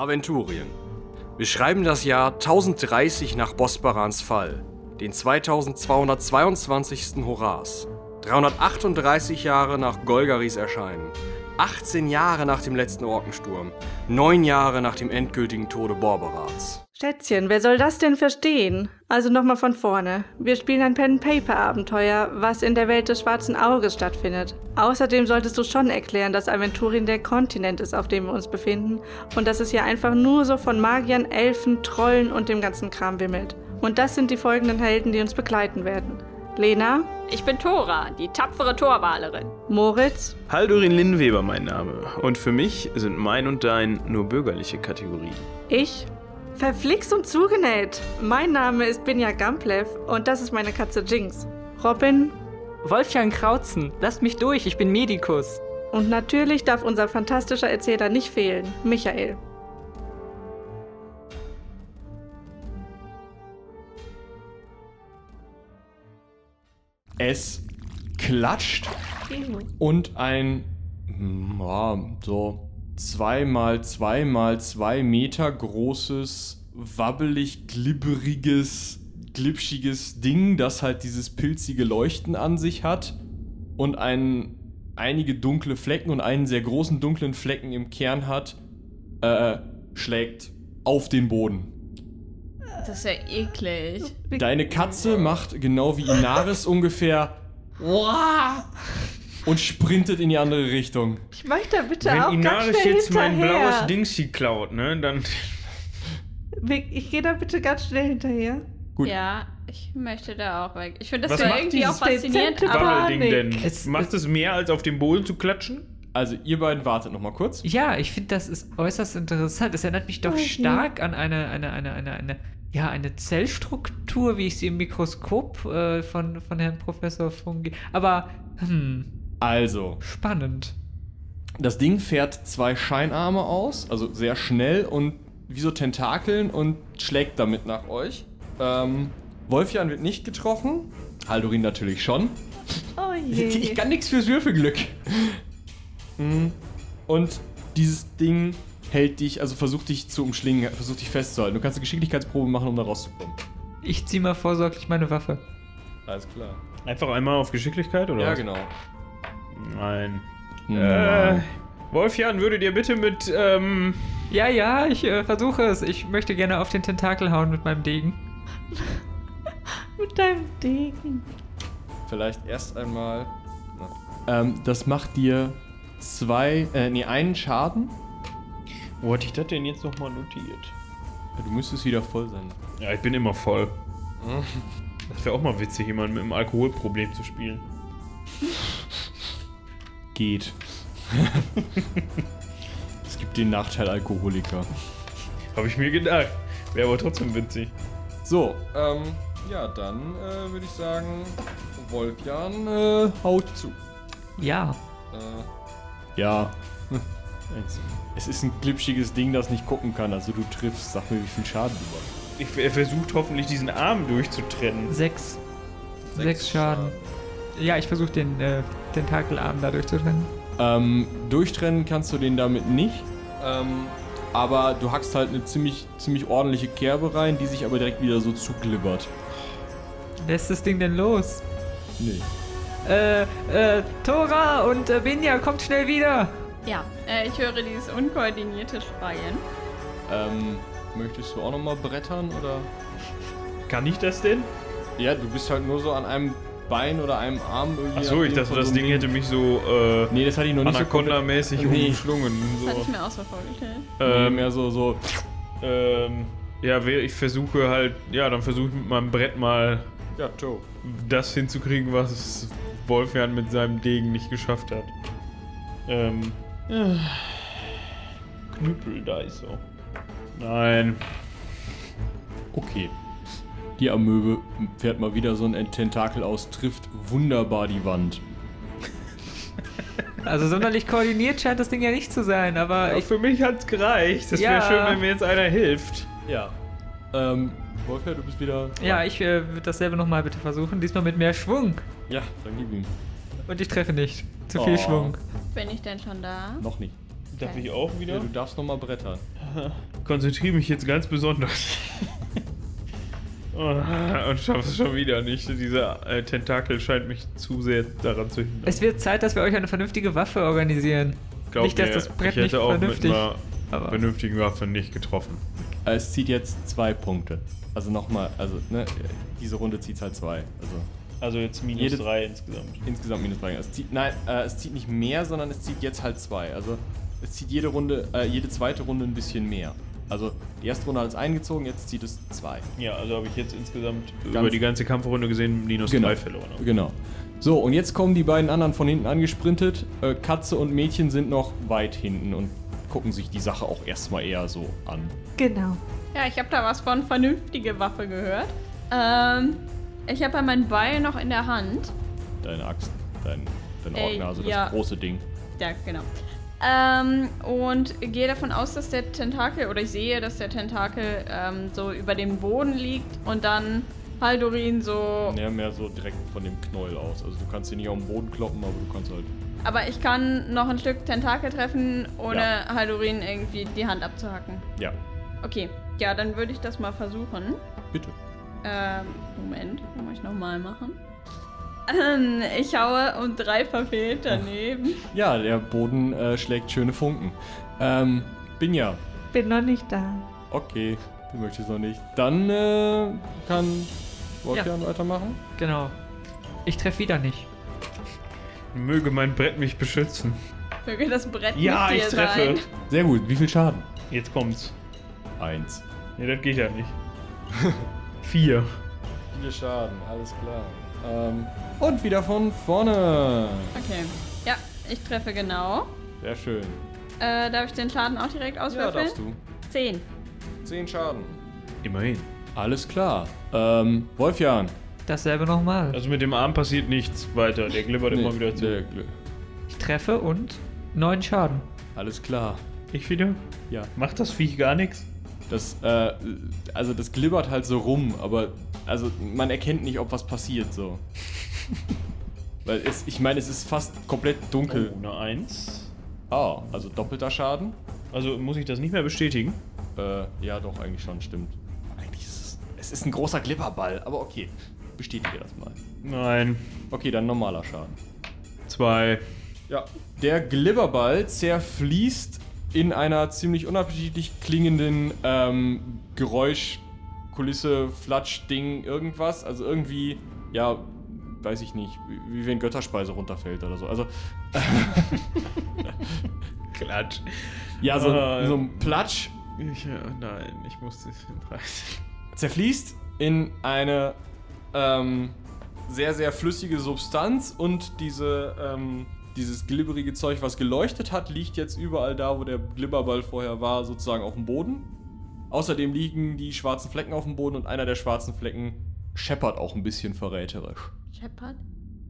Aventurien. Wir schreiben das Jahr 1030 nach Bosbarans Fall, den 2222. Horas, 338 Jahre nach Golgaris Erscheinen, 18 Jahre nach dem letzten Orkensturm, 9 Jahre nach dem endgültigen Tode Borberats. Schätzchen, wer soll das denn verstehen? Also nochmal von vorne. Wir spielen ein Pen-Paper-Abenteuer, was in der Welt des schwarzen Auges stattfindet. Außerdem solltest du schon erklären, dass Aventurien der Kontinent ist, auf dem wir uns befinden und dass es hier einfach nur so von Magiern, Elfen, Trollen und dem ganzen Kram wimmelt. Und das sind die folgenden Helden, die uns begleiten werden. Lena, Ich bin Tora, die tapfere Torwalerin. Moritz, Haldurin Linnweber mein Name. Und für mich sind mein und dein nur bürgerliche Kategorien. ich. Verflixt und zugenäht. Mein Name ist Binja Gamplev und das ist meine Katze Jinx. Robin Wolfgang Krautzen, lasst mich durch, ich bin Medikus. und natürlich darf unser fantastischer Erzähler nicht fehlen, Michael. Es klatscht und ein hm, ja, so zwei mal zwei mal zwei Meter großes, wabbelig, glibberiges, glitschiges Ding, das halt dieses pilzige Leuchten an sich hat und ein, einige dunkle Flecken und einen sehr großen dunklen Flecken im Kern hat, äh, schlägt auf den Boden. Das ist ja eklig. Deine Katze macht genau wie Inaris ungefähr und sprintet in die andere Richtung. Ich möchte da bitte Wenn auch ganz Inaris schnell jetzt mein hinterher. blaues Dingsy klaut, ne, dann. Ich gehe da bitte ganz schnell hinterher. Gut. Ja, ich möchte da auch weg. Ich finde das Was ja macht irgendwie auch dieses faszinierend, dezente aber Wabbelding denn? Es- Macht es mehr als auf dem Boden zu klatschen? Also ihr beiden wartet noch mal kurz. Ja, ich finde, das ist äußerst interessant. Es erinnert mich doch Okay. stark an eine, eine, eine, eine, eine, ja, eine Zellstruktur, wie ich sie im Mikroskop äh, von, von Herrn Professor Fungi. Aber, hm, Also, spannend. das Ding fährt zwei Scheinarme aus, also sehr schnell und wie so Tentakeln und schlägt damit nach euch. Ähm, Wolfjan wird nicht getroffen. Haldorin natürlich schon. Oh Ich je. kann nichts fürs Würfelglück. Mhm. Und dieses Ding hält dich, also versucht dich zu umschlingen, versucht dich festzuhalten. Du kannst eine Geschicklichkeitsprobe machen, um da rauszukommen. Ich zieh mal vorsorglich meine Waffe. Alles klar. Einfach einmal auf Geschicklichkeit, oder? Ja, was? genau. Nein. Äh. Wolfjan, würdet ihr bitte mit, ähm. Ja, ja, ich äh, versuche es. Ich möchte gerne auf den Tentakel hauen mit meinem Degen. Mit deinem Degen. Vielleicht erst einmal. Ähm, das macht dir zwei, äh, nee, einen Schaden. Wo hatte ich das denn jetzt nochmal notiert? Du müsstest wieder voll sein. Ja, ich bin immer voll. Das wäre auch mal witzig, jemanden mit einem Alkoholproblem zu spielen. Geht. es gibt den Nachteil Alkoholiker. Habe ich mir gedacht. Wäre aber trotzdem witzig. So, ähm, ja, dann äh, würde ich sagen, Wolfjan äh, haut zu. Ja. Äh, ja. Es- Es ist ein glitschiges Ding, das nicht gucken kann. Also du triffst, sag mir, wie viel Schaden du machst. Ich, er versucht hoffentlich diesen Arm durchzutrennen. Sechs. Sechs, Schaden. Ja, ich versuche den äh, Tentakelarm da durchzutrennen. Ähm, durchtrennen kannst du den damit nicht. Ähm, aber du hackst halt eine ziemlich, ziemlich ordentliche Kerbe rein, die sich aber direkt wieder so zuglibbert. Lässt das Ding denn los? Nee. Äh, äh, Tora und äh, Binja, kommt schnell wieder! Ja, äh, ich höre dieses unkoordinierte Schreien. Ähm, möchtest du auch nochmal brettern oder? Kann ich das denn? Ja, du bist halt nur so an einem Bein oder einem Arm irgendwie. Achso, ich dachte, das so Ding hätte mich so, äh, Nee, das hatte ich noch nicht so Anaconda-mäßig Nee. umschlungen. Das hatte ich So. mir auch so vorgestellt. Nee, Ähm, mehr so, so. ähm, ja, ich versuche halt, ja, dann versuche ich mit meinem Brett mal Ja, Joe. das hinzukriegen, was Wolfjan mit seinem Degen nicht geschafft hat. Ähm. Äh, Knüppel, da ist so. Nein. Okay. Die Amöbe fährt mal wieder so ein Tentakel aus, trifft wunderbar die Wand. Also sonderlich koordiniert scheint das Ding ja nicht zu sein, aber Ja, ich, für mich hat's gereicht. Das wäre Ja. schön, wenn mir jetzt einer hilft. Ja. Ähm, Wolfgang, du bist wieder. ja, ich äh, würde dasselbe nochmal bitte versuchen, diesmal mit mehr Schwung. Ja, dann gib ihm. Und ich treffe nicht. Zu viel Oh. Schwung. Bin ich denn schon da? Noch nicht. Darf ich auch Ja, wieder? du darfst nochmal brettern. konzentriere mich jetzt ganz besonders. Oh, und schaffe es schon wieder nicht. Dieser äh, Tentakel scheint mich zu sehr daran zu hindern. Es wird Zeit, dass wir euch eine vernünftige Waffe organisieren. Glaub nicht, dass mir, das Brett ich hätte nicht auch vernünftig- mit einer aber- vernünftigen Waffe nicht getroffen. Es zieht jetzt zwei Punkte. Also nochmal, also ne, diese Runde zieht halt zwei. Also Also jetzt minus Jede- drei insgesamt. insgesamt minus drei. Es zieht, nein, äh, es zieht nicht mehr, sondern es zieht jetzt halt zwei. Also es zieht jede Runde, äh, jede zweite Runde ein bisschen mehr. Also die erste Runde hat es eingezogen, jetzt zieht es zwei. Ja, also habe ich jetzt insgesamt Ganz- über die ganze Kampfrunde gesehen minus Genau. drei verloren. Genau. So, und jetzt kommen die beiden anderen von hinten angesprintet. Äh, Katze und Mädchen sind noch weit hinten und gucken sich die Sache auch erstmal eher so an. Genau. Ja, ich habe da was von vernünftige Waffe gehört. Ähm, ich habe ja mein Beil noch in der Hand. Deine Axt, dein, dein Ey, Ordner, also das ja. große Ding. Ja, genau. Ähm, und gehe davon aus, dass der Tentakel, oder ich sehe, dass der Tentakel ähm, so über dem Boden liegt und dann Haldorin so. Ja, mehr so direkt von dem Knäuel aus. Also du kannst ihn nicht auf den Boden kloppen, aber du kannst halt. Aber ich kann noch ein Stück Tentakel treffen, ohne Ja. Haldorin irgendwie die Hand abzuhacken. Ja, Okay, ja, dann würde ich das mal versuchen. bitte. Ähm, Moment, kann muss ich nochmal machen. Ähm, Ich haue und drei verfehlt daneben. Ja, der Boden äh, schlägt schöne Funken. Ähm, Binja. Bin noch nicht da. Okay, du möchtest noch nicht. Dann äh, kann Wolfgang weitermachen. Genau. Ich treffe wieder nicht. Möge mein Brett mich beschützen. Möge das Brett Ja, mit ich treffe. sein. Sehr gut. Wie viel Schaden? Jetzt kommt's. Eins. Nee, das geht ja nicht. Vier. Vier Schaden, alles klar. Ähm, und wieder von vorne. Okay. Ja, ich treffe genau. Sehr schön. Äh, darf ich den Schaden auch direkt Ja, auswürfeln? darfst du. Zehn. Zehn Schaden. Immerhin. Alles klar. Ähm, Wolfjan. Dasselbe nochmal. Also mit dem Arm passiert nichts weiter. Der glibbert immer wieder zu. der Gl- Ich treffe und neun Schaden. Alles klar. Ich wieder? Ja. Macht das Viech gar nichts? Das, äh, also das glibbert halt so rum, aber also man erkennt nicht, ob was passiert so. Weil es, ich meine, es ist fast komplett dunkel. Oh, eine Eins. Oh, also doppelter Schaden? Also muss ich das nicht mehr bestätigen? Äh, ja doch, eigentlich schon, stimmt. Eigentlich ist es, es ist ein großer Glibberball, aber okay. Bestätige das mal. Nein. Okay, dann normaler Schaden. Zwei. Ja. Der Glibberball zerfließt in einer ziemlich unappetitlich klingenden ähm, Geräuschkulisse, Flatsch-Ding, irgendwas. Also irgendwie, ja, weiß ich nicht, wie, wie wenn Götterspeise runterfällt oder so. Also, Klatsch. ja, so, ja. so ein Platsch Ich, ja, nein, ich muss das hinreißen. zerfließt in eine ähm, sehr, sehr flüssige Substanz und diese, ähm, dieses glibberige Zeug, was geleuchtet hat, liegt jetzt überall da, wo der Glibberball vorher war, sozusagen auf dem Boden. Außerdem liegen die schwarzen Flecken auf dem Boden und einer der schwarzen Flecken scheppert auch ein bisschen verräterisch. Shepard?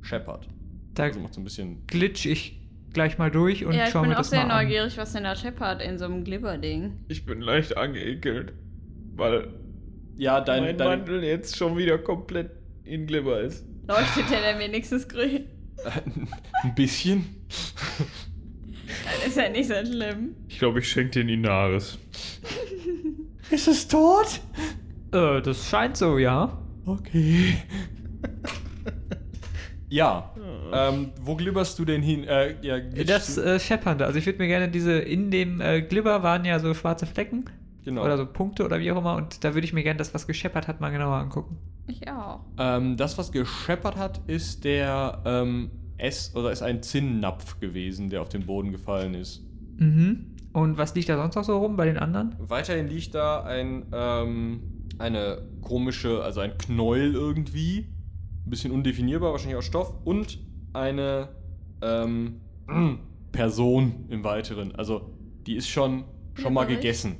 Scheppert. Da Also macht so ein bisschen. glitsch ich gleich mal durch und Ja, ich schau bin mir auch das sehr mal an. neugierig, was denn da Shepard in so einem Glibberding. Ich bin leicht angeekelt, weil Ja, dein. mein dein Mantel jetzt schon wieder komplett in Glibber ist. Leuchtet der denn wenigstens grün? Ein bisschen. Das ist ja nicht so schlimm. Ich glaube, ich schenke den Inaris. Ist es tot? Äh, das scheint so, ja. Okay. ja. Ähm, wo glibberst du denn hin? Äh, ja, Das äh, Scheppernde. Also ich würde mir gerne diese, in dem äh, Glibber waren ja so schwarze Flecken. Genau. Oder so Punkte oder wie auch immer. Und da würde ich mir gerne das, was gescheppert hat, mal genauer angucken. Ich auch. Ähm, das, was gescheppert hat, ist der ähm, S oder ist ein Zinnnapf gewesen, der auf den Boden gefallen ist. Mhm. Und was liegt da sonst noch so rum bei den anderen? Weiterhin liegt da ein ähm, eine komische, also ein Knäuel irgendwie, ein bisschen undefinierbar, wahrscheinlich aus Stoff und eine ähm, Person im Weiteren. Also die ist schon schon mal gegessen.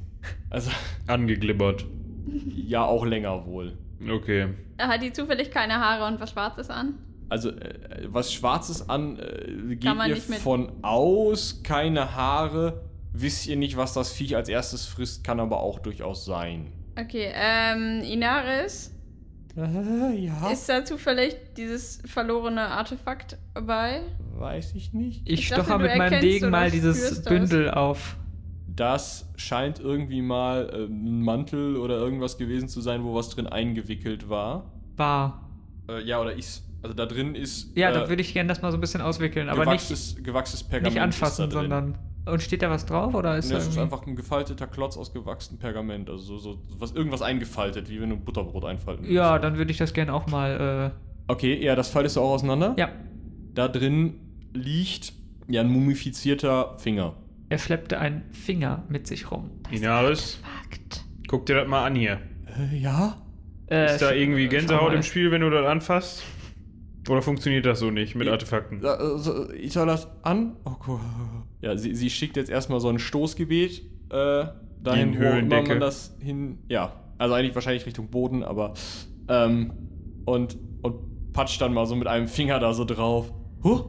Also Angeglibbert. ja auch länger wohl. Okay. Hat die zufällig keine Haare und was Schwarzes an? Also, äh, was Schwarzes an, äh, geht man ihr von aus, keine Haare. Wisst ihr nicht, was das Viech als erstes frisst, kann aber auch durchaus sein. Okay, ähm, Inaris, Äh, ja. ist da zufällig dieses verlorene Artefakt bei? Weiß ich nicht. Ich, Ich dachte, du mit meinem Degen mal dieses spürst das. Bündel auf. Das scheint irgendwie mal äh, ein Mantel oder irgendwas gewesen zu sein, wo was drin eingewickelt war. War. Äh, ja, oder ist. Also da drin ist. Ja, äh, da würde ich gerne das mal so ein bisschen auswickeln, aber nicht, gewachstes, gewachstes Pergament. nicht anfassen, sondern. Und steht da was drauf oder ist Nee, da es ist einfach ein gefalteter Klotz aus gewachsenem Pergament. Also so, so was, irgendwas eingefaltet, wie wenn du ein Butterbrot einfalten Ja, dann würde ich das gerne auch mal. Okay, ja, das faltest du auch auseinander. Äh, ja, Da drin liegt ja ein mumifizierter Finger. Er schleppte einen Finger mit sich rum. Inaris, guck dir das mal an hier. Äh, ja? Äh, Ist da irgendwie schau Gänsehaut im Spiel, wenn du das anfasst? Oder funktioniert das so nicht mit Artefakten? Äh, so, Ich soll das an? Oh Gott. Ja, sie, sie schickt jetzt erstmal so ein Stoßgebet äh, dahin, In wo immer man das hin. Ja, also eigentlich wahrscheinlich Richtung Boden, aber. Ähm, und, und patscht dann mal so mit einem Finger da so drauf. Huh?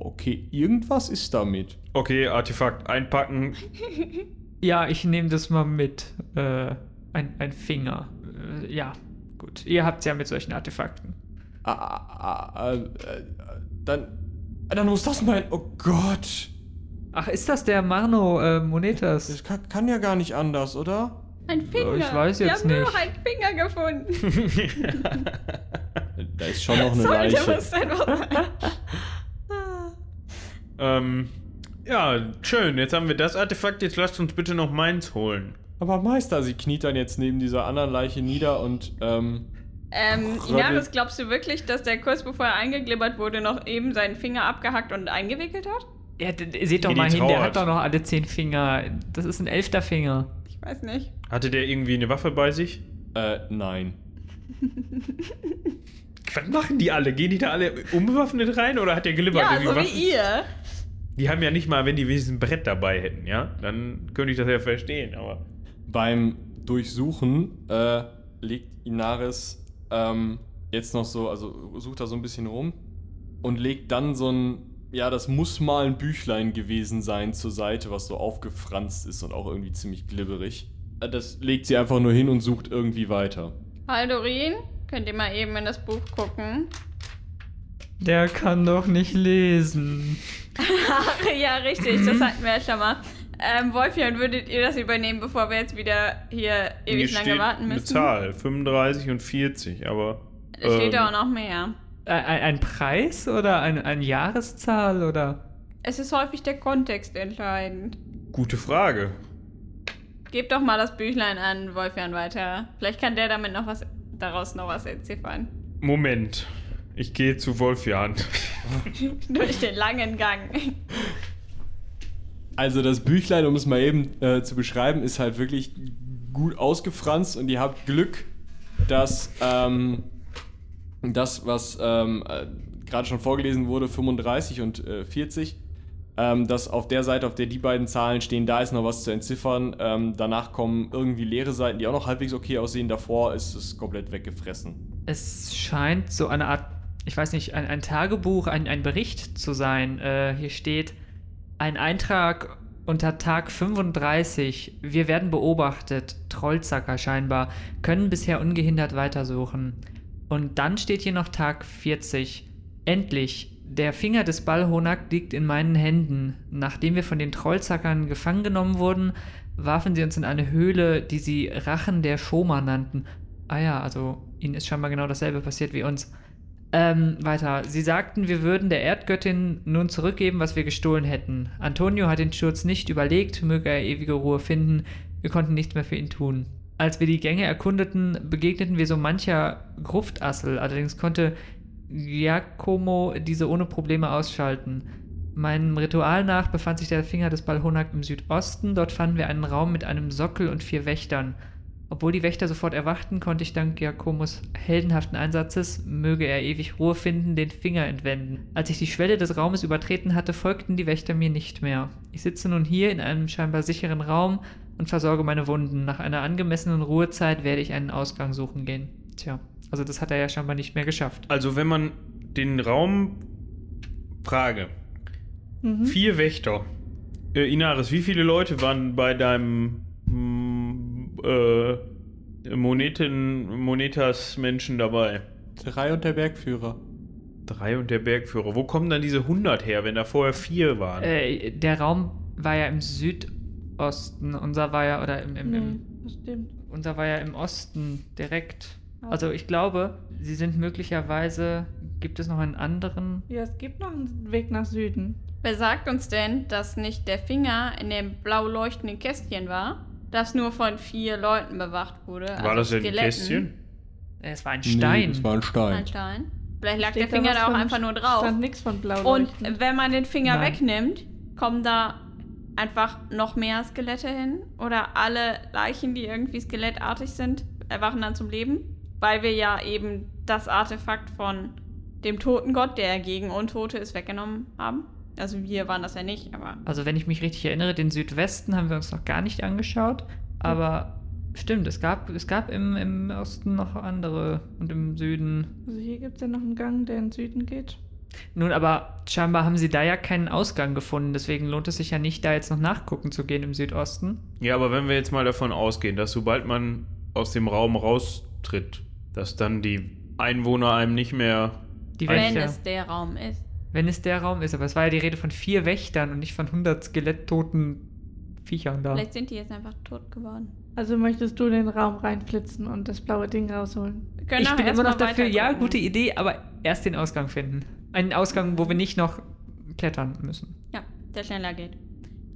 Okay, irgendwas ist damit. Okay, Artefakt einpacken. Ja, ich nehme das mal mit. Äh, ein, ein Finger. Äh, ja, gut. Ihr habt's ja mit solchen Artefakten. Ah, ah, ah, äh, äh, dann. Dann muss das mein. Oh Gott. Ach, ist das der Marno äh, Monetas? Das kann, kann ja gar nicht anders, oder? Ein Finger. ich weiß Wir jetzt haben nur nicht. noch einen Finger gefunden. Da ist schon noch eine Sollte Leiche. einfach sein. ähm, ja, schön. Jetzt haben wir das Artefakt. Jetzt lasst uns bitte noch meins holen. Aber Meister, sie kniet dann jetzt neben dieser anderen Leiche nieder und, ähm, Ähm, Inaris, glaubst du wirklich, dass der kurz bevor er eingeglibbert wurde, noch eben seinen Finger abgehackt und eingewickelt hat? Ja, seht doch mal hin, der trauert. hat doch noch alle zehn Finger. Das ist ein elfter Finger. Ich weiß nicht. Hatte der irgendwie eine Waffe bei sich? äh, nein. Was machen die alle? Gehen die da alle unbewaffnet rein oder hat der gelibbert? Ja, irgendwie so Waffen? wie ihr. Die haben ja nicht mal, wenn die wenigstens ein Brett dabei hätten, ja? Dann könnte ich das ja verstehen, aber. Beim Durchsuchen, äh, legt Inaris, ähm, jetzt noch so, also sucht da so ein bisschen rum und legt dann so ein, ja, das muss mal ein Büchlein gewesen sein zur Seite, was so aufgefranst ist und auch irgendwie ziemlich glibberig. Äh, Das legt sie einfach nur hin und sucht irgendwie weiter. Haldorin, könnt ihr mal eben in das Buch gucken? Der kann doch nicht lesen. Ach ja, richtig, das hatten wir ja schon mal. Ähm, Wolfjan, würdet ihr das übernehmen, bevor wir jetzt wieder hier ewig Hier lange steht warten Eine müssen? Zahl, 35 und 40, aber. Es steht ähm, auch noch mehr. Ein, ein ein Preis oder ein, eine Jahreszahl oder? Es ist häufig der Kontext entscheidend. Gute Frage. Gebt doch mal das Büchlein an Wolfjan weiter. Vielleicht kann der damit noch was daraus noch was entziffern. Moment. Ich gehe zu Wolfjan. Durch den langen Gang. Also das Büchlein, um es mal eben äh, zu beschreiben, ist halt wirklich gut ausgefranst und ihr habt Glück, dass ähm, das, was ähm, äh, gerade schon vorgelesen wurde, 35 und äh, 40, ähm, dass auf der Seite, auf der die beiden Zahlen stehen, da ist noch was zu entziffern. Ähm, danach kommen irgendwie leere Seiten, die auch noch halbwegs okay aussehen. Davor ist es komplett weggefressen. Es scheint so eine Art, ich weiß nicht, ein, ein Tagebuch, ein, ein Bericht zu sein. Äh, hier steht ein Eintrag unter Tag 35. Wir werden beobachtet. Trollzacker scheinbar. Können bisher ungehindert weitersuchen. Und dann steht hier noch Tag 40. Endlich. Der Finger des Ballhonak liegt in meinen Händen. Nachdem wir von den Trollzackern gefangen genommen wurden, warfen sie uns in eine Höhle, die sie Rachen der Schoma nannten. Ah ja, also ihnen ist scheinbar genau dasselbe passiert wie uns. Ähm, weiter. Sie sagten, wir würden der Erdgöttin nun zurückgeben, was wir gestohlen hätten. Antonio hat den Sturz nicht überlegt, möge er ewige Ruhe finden. Wir konnten nichts mehr für ihn tun. Als wir die Gänge erkundeten, begegneten wir so mancher Gruftassel, allerdings konnte Giacomo diese ohne Probleme ausschalten. Meinem Ritual nach befand sich der Finger des Balhonak im Südosten. Dort fanden wir einen Raum mit einem Sockel und vier Wächtern. Obwohl die Wächter sofort erwachten, konnte ich dank Giacomos heldenhaften Einsatzes, möge er ewig Ruhe finden, den Finger entwenden. Als ich die Schwelle des Raumes übertreten hatte, folgten die Wächter mir nicht mehr. Ich sitze nun hier in einem scheinbar sicheren Raum und versorge meine Wunden. Nach einer angemessenen Ruhezeit werde ich einen Ausgang suchen gehen. Tja, also das hat er ja scheinbar nicht mehr geschafft. Also, wenn man den Raum. Frage. Mhm. Vier Wächter. Äh, Inaris, wie viele Leute waren bei deinem. mm, äh, Moneten, Monetas Menschen dabei? Drei und der Bergführer. Drei und der Bergführer. Wo kommen dann diese 100 her, wenn da vorher vier waren? Äh, der Raum war ja im Südosten. Unser war ja, oder im, im, Nee, im das stimmt. unser war ja im Osten direkt. Also ich glaube, sie sind möglicherweise, gibt es noch einen anderen? Ja, es gibt noch einen Weg nach Süden. Wer sagt uns denn, dass nicht der Finger in dem blau leuchtenden Kästchen war, das nur von vier Leuten bewacht wurde? War also das denn ein? Kästchen? Es war ein Nee, Stein. das war ein Stein. Ein Stein. Vielleicht lag Steht der Finger da auch einfach nur drauf. Stand nichts von blau Und wenn man den Finger Nein. wegnimmt, kommen da einfach noch mehr Skelette hin? Oder alle Leichen, die irgendwie skelettartig sind, erwachen dann zum Leben? Weil wir ja eben das Artefakt von dem toten Gott, der gegen Untote ist, weggenommen haben. Also wir waren das ja nicht, aber Also wenn ich mich richtig erinnere, den Südwesten haben wir uns noch gar nicht angeschaut. Aber stimmt, es gab, es gab im, im Osten noch andere und im Süden. Also hier gibt es ja noch einen Gang, der in den Süden geht. Nun, aber scheinbar haben sie da ja keinen Ausgang gefunden. Deswegen lohnt es sich ja nicht, da jetzt noch nachgucken zu gehen im Südosten. Ja, aber wenn wir jetzt mal davon ausgehen, dass sobald man aus dem Raum raustritt, dass dann die Einwohner einem nicht mehr. Die wenn Wächter. es der Raum ist. Wenn es der Raum ist. Aber es war ja die Rede von vier Wächtern und nicht von 100 skeletttoten Viechern da. Vielleicht sind die jetzt einfach tot geworden. Also möchtest du in den Raum reinflitzen und das blaue Ding rausholen? Wir können Ich bin immer noch dafür, ja, gute Idee, aber erst den Ausgang finden. Einen Ausgang, wo wir nicht noch klettern müssen. Ja, der schneller geht.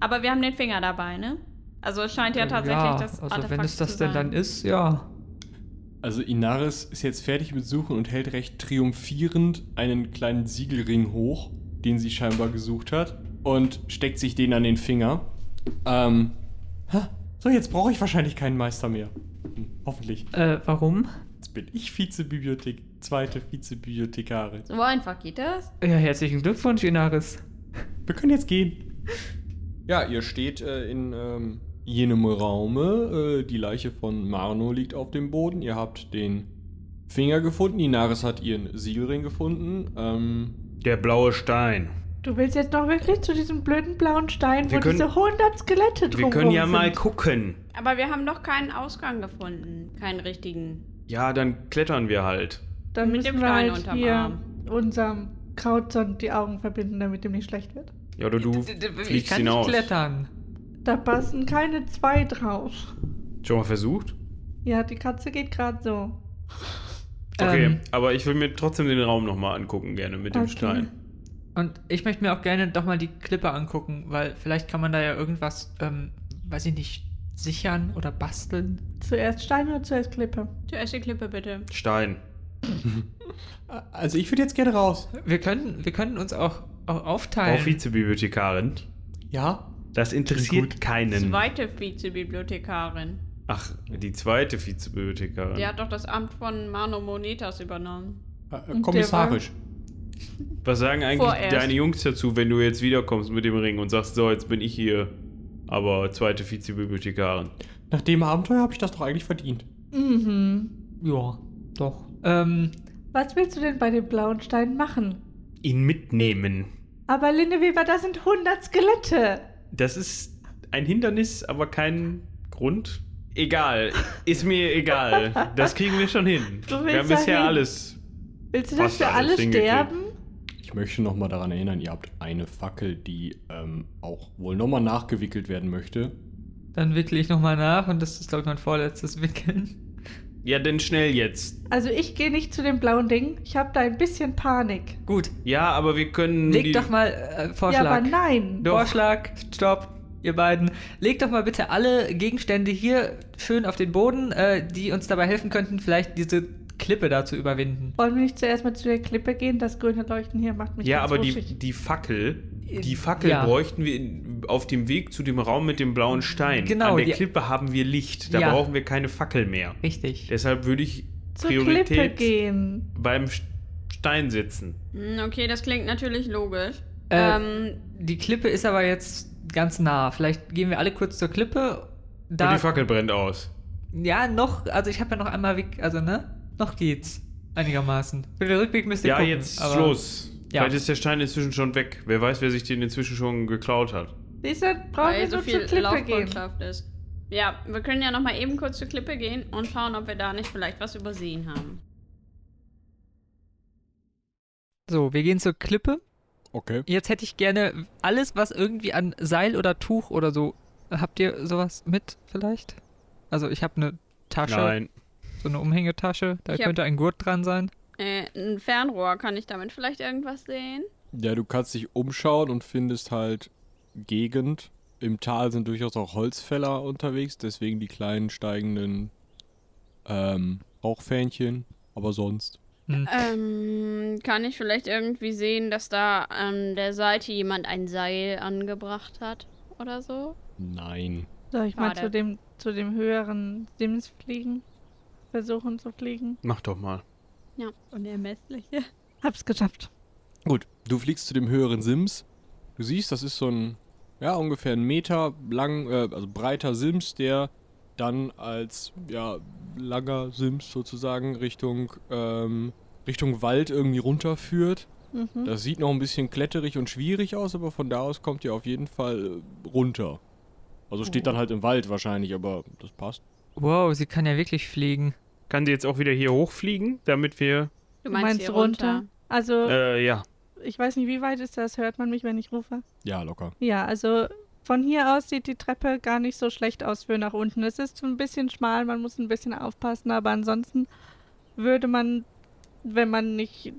Aber wir haben den Finger dabei, ne? Also es scheint ja tatsächlich ja, das also Artefakt wenn es das denn sein. dann ist, ja. Also Inaris ist jetzt fertig mit Suchen und hält recht triumphierend einen kleinen Siegelring hoch, den sie scheinbar gesucht hat, und steckt sich den an den Finger. Ähm, ha, so jetzt brauche ich wahrscheinlich keinen Meister mehr. Hm, hoffentlich. Äh, warum? Jetzt bin ich Vizebibliothek, zweite Vizebibliothekarin. So einfach geht das? Ja, herzlichen Glückwunsch, Inaris. Wir können jetzt gehen. Ja, ihr steht äh, in ähm, jenem Raume. Äh, die Leiche von Marno liegt auf dem Boden. Ihr habt den Finger gefunden. Inaris hat ihren Siegelring gefunden. Ähm, Der blaue Stein. Du willst jetzt noch wirklich zu diesem blöden blauen Stein, Wir wo können- diese 100 Skelette Wir drumherum können ja sind. mal gucken. Aber wir haben doch keinen Ausgang gefunden. Keinen richtigen. Ja, dann klettern wir halt. Dann Mit müssen dem wir Stein halt unterm hier Arm. unserem Krautzond die Augen verbinden, damit ihm nicht schlecht wird. Ja, oder du ich fliegst kann hinaus. nicht klettern. Da passen keine zwei drauf. Schon mal versucht? Ja, die Katze geht gerade so. Okay, Ähm, aber ich will mir trotzdem den Raum nochmal angucken, gerne mit dem Okay. Stein. und ich möchte mir auch gerne doch mal die Klippe angucken, weil vielleicht kann man da ja irgendwas, ähm, weiß ich nicht, sichern oder basteln. Zuerst Stein oder zuerst Klippe? Zuerst die Klippe bitte. Stein. also ich würde jetzt gerne raus. Wir können, wir können uns auch, auch aufteilen. Frau Vizebibliothekarin. Ja? Das interessiert Gut. keinen. Zweite Vizebibliothekarin. Ach, die zweite Vizebibliothekarin. Die hat doch das Amt von Mano Monetas übernommen. Äh, Und kommissarisch. Was sagen eigentlich Vorerst. deine Jungs dazu, wenn du jetzt wiederkommst mit dem Ring und sagst, so, jetzt bin ich hier, aber zweite Vizebibliothekarin? Nach dem Abenteuer habe ich das doch eigentlich verdient. Mhm. Ja, doch. Ähm, Was willst du denn bei dem blauen Stein machen? Ihn mitnehmen. Aber Lindeweber, das sind 100 Skelette. Das ist ein Hindernis, aber kein Grund. Egal, ist mir egal. Das kriegen wir schon hin. Du Wir willst haben bisher dahin. alles. Willst du, dass wir alle sterben? Ich möchte nochmal daran erinnern, ihr habt eine Fackel, die ähm, auch wohl nochmal nachgewickelt werden möchte. dann wickle ich nochmal nach und das ist, glaube ich, mein vorletztes Wickeln. Ja, denn schnell jetzt. Also ich gehe nicht zu dem blauen Ding. Ich habe da ein bisschen Panik. Gut, Ja, aber wir können. leg die- doch mal äh, Vorschlag. Ja, aber nein. Doch. Vorschlag, stopp, ihr beiden. Legt doch mal bitte alle Gegenstände hier schön auf den Boden, äh, die uns dabei helfen könnten, vielleicht diese Klippe da zu überwinden. Wollen wir nicht zuerst mal zu der Klippe gehen? Das grüne Leuchten hier macht mich Ja, ganz aber die, wuschig. die Fackel. Die Fackel ja. bräuchten wir in, auf dem Weg zu dem Raum mit dem blauen Stein. Genau, An der die- Klippe haben wir Licht. Da Ja. brauchen wir keine Fackel mehr. Richtig. Deshalb würde ich zur Klippe Priorität gehen. beim St- Stein setzen. Hm, Okay, das klingt natürlich logisch. Äh, ähm, Die Klippe ist aber jetzt ganz nah. Vielleicht gehen wir alle kurz zur Klippe. Und Da, die Fackel brennt aus. ja, noch, also ich habe ja noch einmal, also ne, noch geht's. Einigermaßen. Für den Rückweg müsst ihr Ja, gucken. jetzt aber- Schluss. Ja. Vielleicht ist der Stein inzwischen schon weg. Wer weiß, wer sich den inzwischen schon geklaut hat. Siehst du, brauchen wir so viel Klippe gehen. Laufkundschaft ist. Ja, wir können ja noch mal eben kurz zur Klippe gehen und schauen, ob wir da nicht vielleicht was übersehen haben. So, wir gehen zur Klippe. Okay. Jetzt hätte ich gerne alles, was irgendwie an Seil oder Tuch oder so. Habt ihr sowas mit vielleicht? Also ich habe eine Tasche, Nein. So eine Umhängetasche. Da Ich könnte ein Gurt dran sein. Äh, ein Fernrohr, kann ich damit vielleicht irgendwas sehen? Ja, du kannst dich umschauen und findest halt Gegend. Im Tal sind durchaus auch Holzfäller unterwegs, deswegen die kleinen steigenden ähm, Rauchfähnchen. Aber sonst. Hm. Ähm, kann ich vielleicht irgendwie sehen, dass da an der Seite jemand ein Seil angebracht hat oder so? Nein. Soll ich mal Schade. zu dem, zu dem höheren Sims fliegen? Versuchen zu fliegen? Mach doch mal. Ja, unermessliche. Hab's geschafft. Gut, du fliegst zu dem höheren Sims. Du siehst, das ist so ein, ja, ungefähr einen Meter lang, äh, also breiter Sims, der dann als, ja, langer Sims sozusagen Richtung, ähm, Richtung Wald irgendwie runterführt. Mhm. Das sieht noch ein bisschen kletterig und schwierig aus, aber von da aus kommt ihr auf jeden Fall runter. Also steht dann halt im Wald wahrscheinlich, aber das passt. Wow, sie kann ja wirklich fliegen. Kann sie jetzt auch wieder hier hochfliegen, damit wir. Du Du meinst hier runter? Also, Äh, ja. ich weiß nicht, wie weit ist das? Hört man mich, wenn ich rufe? Ja, locker. Ja, also von hier aus sieht die Treppe gar nicht so schlecht aus für nach unten. Es ist so ein bisschen schmal, man muss ein bisschen aufpassen, aber ansonsten würde man, wenn man nicht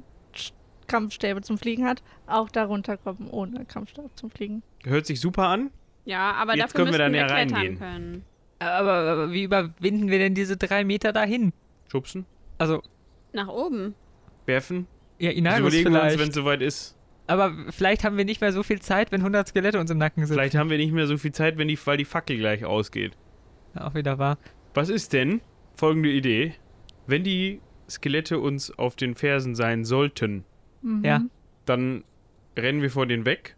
Kampfstäbe zum Fliegen hat, auch darunter kommen ohne Kampfstab zum Fliegen. Hört sich super an. Ja, aber Jetzt dafür können wir müssten dann wir ja klettern reingehen. können. Aber, aber wie überwinden wir denn diese drei Meter dahin? Schubsen. Also, Nach oben. Werfen. ja, Inagus überlegen wir uns, vielleicht. wenn es soweit ist. aber vielleicht haben wir nicht mehr so viel Zeit, wenn 100 Skelette uns im Nacken sitzen. Vielleicht haben wir nicht mehr so viel Zeit, wenn die, weil die Fackel gleich ausgeht. Auch wieder wahr. Was ist denn folgende Idee? Wenn die Skelette uns auf den Fersen sein sollten, Mhm. Ja. dann rennen wir vor denen weg.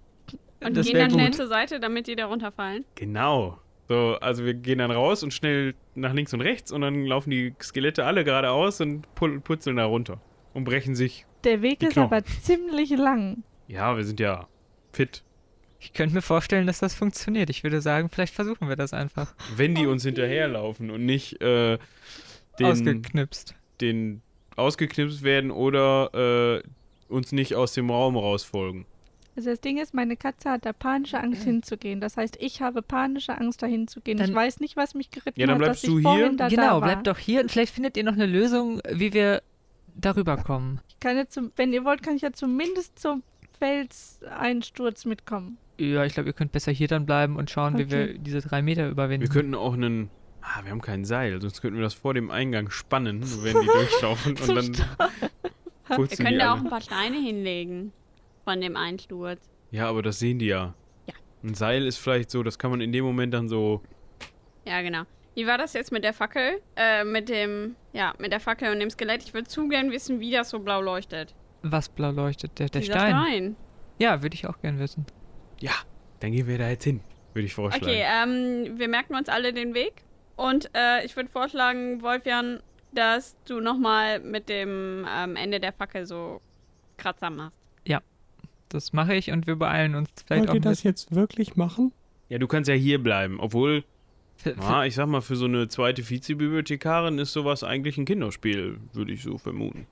Und Das gehen dann schnell zur Seite, damit die da runterfallen. Genau. So, also wir gehen dann raus und schnell nach links und rechts und dann laufen die Skelette alle geradeaus und pu- putzeln da runter und brechen sich. Der Weg Die ist aber ziemlich lang. Ja, wir sind ja fit. Ich könnte mir vorstellen, dass das funktioniert. Ich würde sagen, vielleicht versuchen wir das einfach. Wenn die uns hinterherlaufen und nicht äh, den, Ausgeknipst. den ausgeknipst werden oder äh, uns nicht aus dem Raum rausfolgen. Also das Ding ist, meine Katze hat da panische Angst hinzugehen. Das heißt, ich habe panische Angst, da hinzugehen. Ich Dann- weiß nicht, was mich geritten Ja, dann hat, bleibst dass du ich hier. vorhin da, genau, da war. bleibt doch hier und vielleicht findet ihr noch eine Lösung, wie wir darüber kommen. Ich kann ja zum, wenn ihr wollt, kann ich ja zumindest zum Felseinsturz mitkommen. Ja, ich glaube, ihr könnt besser hier dann bleiben und schauen, wie Okay. wir diese drei Meter überwinden. Wir könnten auch einen. Ah, wir haben kein Seil, sonst könnten wir das vor dem Eingang spannen, wenn die durchlaufen und dann Wir können da auch ein paar Steine hinlegen. Von dem Einsturz. Ja, aber das sehen die ja. Ja. Ein Seil ist vielleicht so, das kann man in dem Moment dann so. Ja, genau. Wie war das jetzt mit der Fackel? Äh, mit dem, ja, mit der Fackel und dem Skelett. Ich würde zu gern wissen, wie das so blau leuchtet. Was blau leuchtet? Der, der Dieser Stein. Stein. Ja, würde ich auch gern wissen. Ja, dann gehen wir da jetzt hin, würde ich vorschlagen. Okay, ähm, wir merken uns alle den Weg. Und äh, ich würde vorschlagen, Wolfjan, dass du nochmal mit dem ähm, Ende der Fackel so Kratzer machst. Das mache ich und wir beeilen uns vielleicht Wollt auch ihr das jetzt wirklich machen? Ja, du kannst ja hier bleiben, obwohl, ah, ich sag mal, für so eine zweite Vizebibliothekarin ist sowas eigentlich ein Kinderspiel, würde ich so vermuten.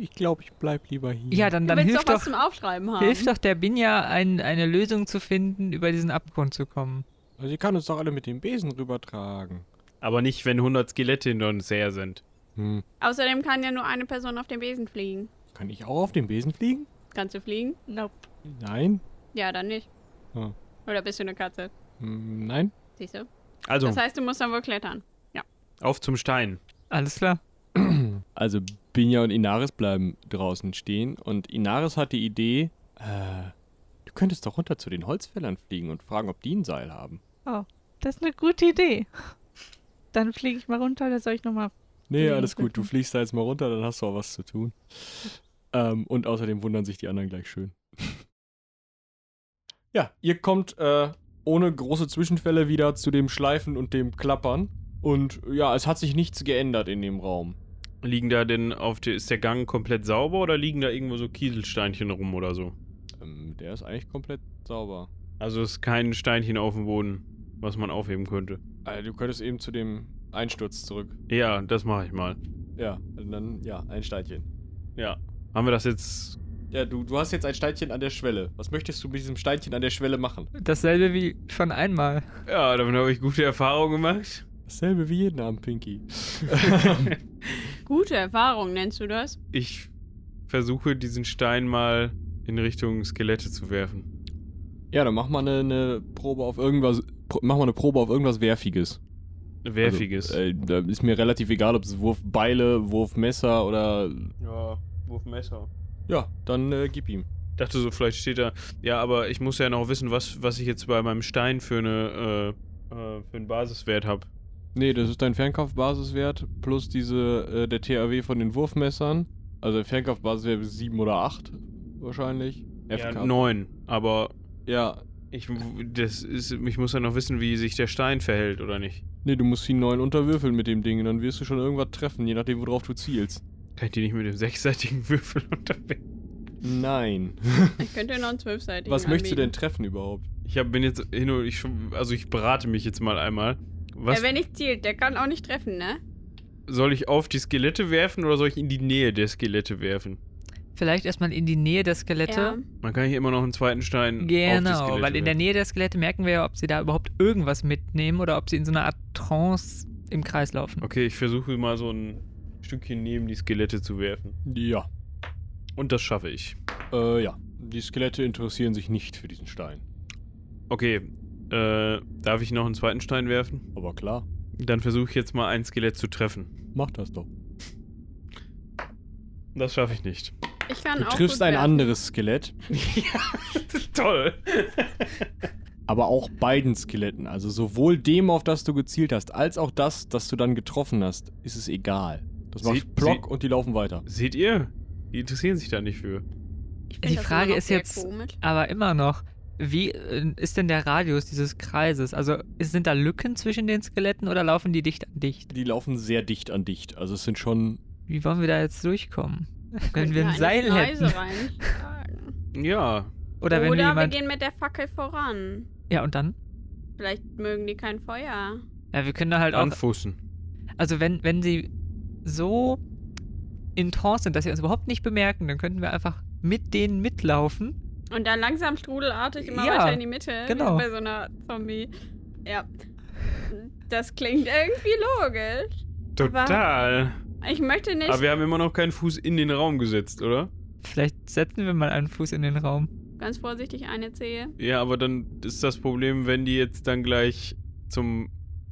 Ich glaube, ich bleib lieber hier. ja, dann, Du dann willst hilft doch was doch, zum Aufschreiben haben. hilft doch der Binja, ein, eine Lösung zu finden, über diesen Abgrund zu kommen. Also ihr kann uns doch alle mit dem Besen rübertragen. Aber nicht, wenn 100 Skelette hinter uns her sind. Hm. Außerdem kann ja nur eine Person auf dem Besen fliegen. Kann ich auch auf dem Besen fliegen? Kannst du fliegen? Nope. Nein. Ja, dann nicht. Hm. Oder bist du eine Katze? Hm, nein. Siehst du? Also, Das heißt, du musst dann wohl klettern. auf zum Stein. Alles klar. Also Binja und Inaris bleiben draußen stehen und Inaris hat die Idee, äh, du könntest doch runter zu den Holzfällern fliegen und fragen, ob die ein Seil haben. Das ist eine gute Idee. Dann fliege ich mal runter oder soll ich nochmal. Nee, alles gut. Du fliegst da jetzt mal runter, dann hast du auch was zu tun. Ähm, und außerdem wundern sich die anderen gleich schön. ja, ihr kommt äh, ohne große Zwischenfälle wieder zu dem Schleifen und dem Klappern. Und ja, es hat sich nichts geändert in dem Raum. Liegen da denn auf der, ist der Gang komplett sauber oder liegen da irgendwo so Kieselsteinchen rum oder so? Ähm, der ist eigentlich komplett sauber. Also ist kein Steinchen auf dem Boden, was man aufheben könnte. Also, du könntest eben zu dem Einsturz zurück. Ja, das mache ich mal. Ja, und dann, ja, ein Steinchen. Ja. Haben wir das jetzt Ja, du, du hast jetzt ein Steinchen an der Schwelle. Was möchtest du mit diesem Steinchen an der Schwelle machen? Dasselbe wie schon einmal. Ja, damit habe ich gute Erfahrungen gemacht. Dasselbe wie jeden Abend, Pinky. Gute Erfahrung, nennst du das? Ich versuche diesen Stein mal in Richtung Skelette zu werfen. Ja, dann mach mal eine, eine Probe auf irgendwas. Pro, mach mal eine Probe auf irgendwas Werfiges. Werfiges. Also, äh, da ist mir relativ egal, ob es Wurfbeile, Wurfmesser oder. ja, Wurfmesser. Ja, dann äh, gib ihm. Dachte so, vielleicht steht da. Ja, aber ich muss ja noch wissen, was, was ich jetzt bei meinem Stein für eine äh, äh, für einen Basiswert habe. Nee, das ist dein Fernkampfbasiswert plus diese äh, der THW von den Wurfmessern. Also der Fernkampfbasiswert ist 7 oder 8 wahrscheinlich. Ja, FK. neun. Aber Ja, ich, das ist, ich muss ja noch wissen, wie sich der Stein verhält, oder nicht? nee, du musst ihn 9 unterwürfeln mit dem Ding, dann wirst du schon irgendwas treffen, je nachdem, worauf du zielst. Kann ich die nicht mit dem sechsseitigen Würfel unterwegs? Nein. Ich könnte noch einen zwölfseitigen Was möchtest du denn anbieten. treffen überhaupt? Ich hab, bin jetzt hin und ich schon, also ich berate mich jetzt mal einmal. Was Ja, wer nicht zielt, der kann auch nicht treffen, ne? soll ich auf die Skelette werfen oder soll ich in die Nähe der Skelette werfen? Vielleicht erstmal in die Nähe der Skelette. Ja. Man kann hier immer noch einen zweiten Stein auf die Genau, weil in der. Nähe der Skelette merken wir ja, ob sie da überhaupt irgendwas mitnehmen oder ob sie in so einer Art Trance im Kreis laufen. Okay, ich versuche mal so ein Stückchen neben die Skelette zu werfen. Ja. Und das schaffe ich. Äh, ja. Die Skelette interessieren sich nicht für diesen Stein. Okay, äh, darf ich noch einen zweiten Stein werfen? Aber klar, Dann versuche ich jetzt mal ein Skelett zu treffen. mach das doch. Das schaffe ich nicht. Ich kann Du auch triffst gut ein werfen. anderes Skelett, Toll. aber auch beiden Skeletten. Also sowohl dem, auf das du gezielt hast, als auch das, das du dann getroffen hast, ist es egal. Das macht Plock Sie- und die laufen weiter. Seht ihr? Die interessieren sich da nicht für. Die Frage ist jetzt- Komisch. Aber immer noch, wie äh, ist denn der Radius dieses Kreises? Also sind da Lücken zwischen den Skeletten oder laufen die dicht an dicht? Die laufen sehr dicht an dicht. Also es sind schon. Wie wollen wir da jetzt durchkommen? Wenn wir ein Seil hätten. Ja. Oder wenn wir Oder wir jemand. gehen mit der Fackel voran. Ja, und dann? Vielleicht mögen die kein Feuer. Ja, wir können da halt auch. Anfußen. Also wenn, wenn sie so in Trance sind, dass sie uns überhaupt nicht bemerken, dann könnten wir einfach mit denen mitlaufen. Und dann langsam strudelartig immer Ja, weiter in die Mitte. genau. Wie bei so einer Zombie. Ja. Das klingt irgendwie logisch. Total. Ich möchte nicht. Aber wir haben immer noch keinen Fuß in den Raum gesetzt, oder? Vielleicht setzen wir mal einen Fuß in den Raum. Ganz vorsichtig eine Zehe. Ja, aber dann ist das Problem, wenn die jetzt dann gleich zum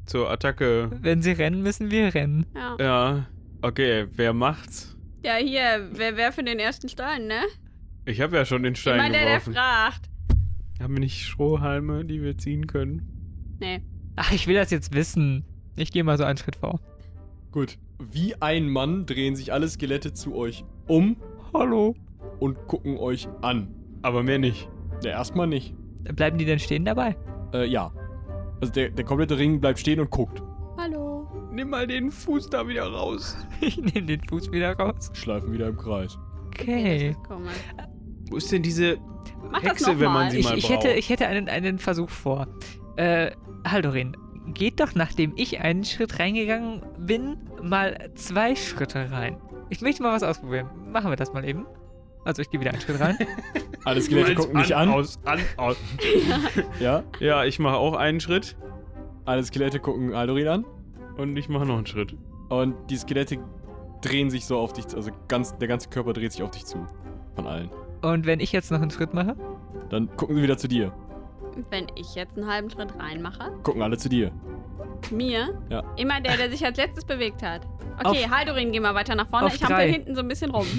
zur Attacke. Wenn sie rennen, müssen wir rennen. Ja. Ja. Okay, wer macht's? Ja, hier, wer werfe den ersten Stein, ne? Ich habe ja schon den Stein Immer der, der geworfen. fragt. haben wir nicht Strohhalme, die wir ziehen können? Nee. Ach, ich will das jetzt wissen. Ich gehe mal so einen Schritt vor. Gut. Wie ein Mann drehen sich alle Skelette zu euch um Hallo. und gucken euch an. Aber mehr nicht. Ja, erstmal nicht. Bleiben die denn stehen dabei? Äh, ja. Also der, der komplette Ring bleibt stehen und guckt. Nimm mal den Fuß da wieder raus. Ich nehme den Fuß wieder raus. Schleifen wieder im Kreis. Okay. Wo ist denn diese Mach das Hexe, wenn man sie Ich, mal ich, braucht? hätte, ich hätte einen, einen Versuch vor. Äh, Haldorin, geht doch, nachdem ich einen Schritt reingegangen bin, mal zwei Schritte rein. Ich möchte mal was ausprobieren. Machen wir das mal eben. Also ich gehe wieder einen Schritt rein. Alle Skelette gucken mich an. Aus, an, aus. Ja. Ja, ich mache auch einen Schritt Alle Skelette gucken Aldorin an. Und ich mache noch einen Schritt. Und die Skelette drehen sich so auf dich, also ganz, der ganze Körper dreht sich auf dich zu. Von allen. Und wenn ich jetzt noch einen Schritt mache? Dann gucken sie wieder zu dir. Wenn ich jetzt einen halben Schritt reinmache, Gucken alle zu dir. mir, Ja. immer der, der sich als letztes bewegt hat. Okay, Auf- Haldorin, geh mal weiter nach vorne. Ich hampel hinten so ein bisschen rum.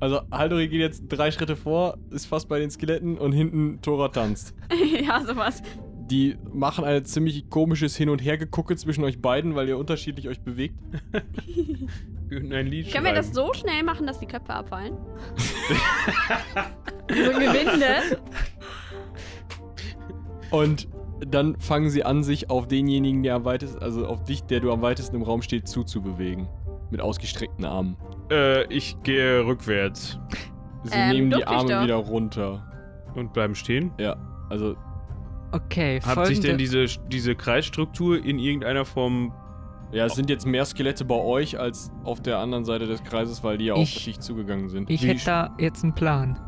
Also Haldori geht jetzt drei Schritte vor, ist fast bei den Skeletten und hinten Tora tanzt. ja, sowas. Die machen ein ziemlich komisches Hin- und Hergegucke zwischen euch beiden, weil ihr unterschiedlich euch bewegt. Wir können ein Lied Können wir das so schnell machen, dass die Köpfe abfallen? so Gewinde. Und dann fangen sie an, sich auf denjenigen, der am weitesten, also auf dich, der du am weitesten im Raum steht, zuzubewegen. Mit ausgestreckten Armen. Äh, ich gehe rückwärts Sie Ähm, nehmen die Arme wieder runter. und bleiben stehen. Ja, also Okay, Hat sich denn folgende- diese, diese Kreisstruktur in irgendeiner Form Ja, es sind jetzt mehr Skelette bei euch als auf der anderen Seite des Kreises, weil die ja auf Ich- dich zugegangen sind. Ich Wie- hätte da jetzt einen Plan.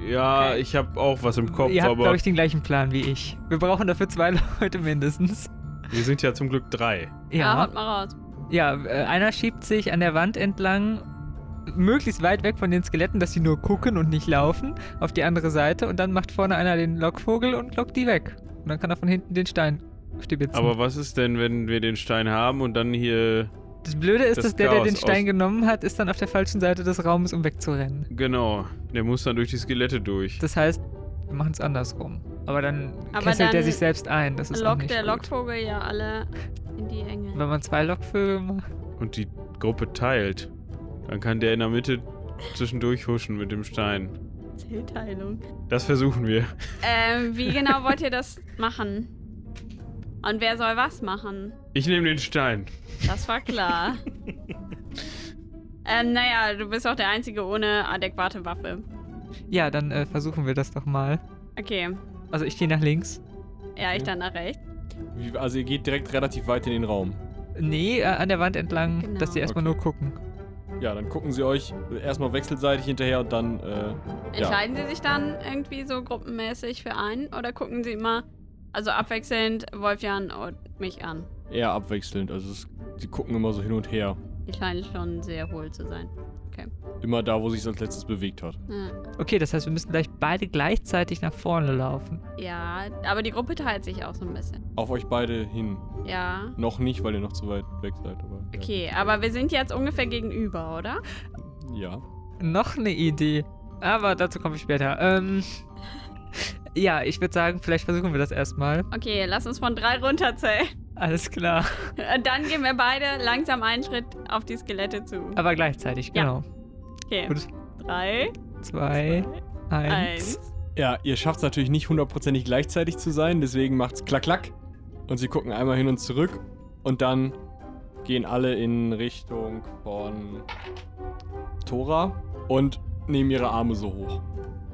Ja, ich habe auch was im Kopf, Ihr habt, aber glaube ich, den gleichen Plan wie ich. Wir brauchen dafür zwei Leute mindestens. wir sind ja zum Glück drei. Ja, Ja, haut mal raus. ja äh, einer schiebt sich an der Wand entlang, möglichst weit weg von den Skeletten, dass sie nur gucken und nicht laufen, auf die andere Seite und dann macht vorne einer den Lockvogel und lockt die weg. Und dann kann er von hinten den Stein stibitzen. Aber was ist denn, wenn wir den Stein haben und dann hier. das Blöde ist, das dass der, der den Stein genommen hat, ist dann auf der falschen Seite des Raumes, um wegzurennen. Genau, der muss dann durch die Skelette durch. Das heißt, wir machen es andersrum. Aber dann Aber kesselt der dann sich selbst ein. Das ist auch Lockt nicht der gut. Lockvogel ja alle in die Enge. Wenn man zwei Lockvögel macht. Und die Gruppe teilt. Dann kann der in der Mitte zwischendurch huschen mit dem Stein. Zellteilung. Das versuchen wir. Ähm, wie genau wollt ihr das machen? Und wer soll was machen? Ich nehme den Stein. Das war klar. ähm, naja, du bist auch der Einzige ohne adäquate Waffe. Ja, dann äh, versuchen wir das doch mal. Okay. Also ich gehe nach links. Ja, ich dann nach rechts. Wie, also ihr geht direkt relativ weit in den Raum. Nee, äh, an der Wand entlang, Genau. dass die erstmal Okay. nur gucken. Ja, dann gucken sie euch erstmal wechselseitig hinterher und dann, äh, ja. Entscheiden sie sich dann irgendwie so gruppenmäßig für einen oder gucken sie immer, also abwechselnd Wolfjan und mich an? eher abwechselnd. Also es, sie gucken immer so hin und her. Die scheinen schon sehr hohl zu sein. Immer da, wo sich als letztes bewegt hat. Ja. Okay, das heißt, wir müssen gleich beide gleichzeitig nach vorne laufen. ja, aber die Gruppe teilt sich auch so ein bisschen. Auf euch beide hin. Ja. Noch nicht, weil ihr noch zu weit weg seid, aber. ja. Okay, aber wir sind jetzt ungefähr gegenüber, oder? Ja. Noch eine Idee. Aber dazu komme ich später. Ähm. Ja, ich würde sagen, vielleicht versuchen wir das erstmal. Okay, lass uns von drei runterzählen. Alles klar. Und dann gehen wir beide langsam einen Schritt auf die Skelette zu. Aber gleichzeitig, Ja. Okay. Gut. Drei, Zwei, eins. eins. Ja, ihr schafft es natürlich nicht hundertprozentig gleichzeitig zu sein, deswegen macht's klack klack. Und sie gucken einmal hin und zurück. Und dann gehen alle in Richtung von Tora und nehmen ihre Arme so hoch.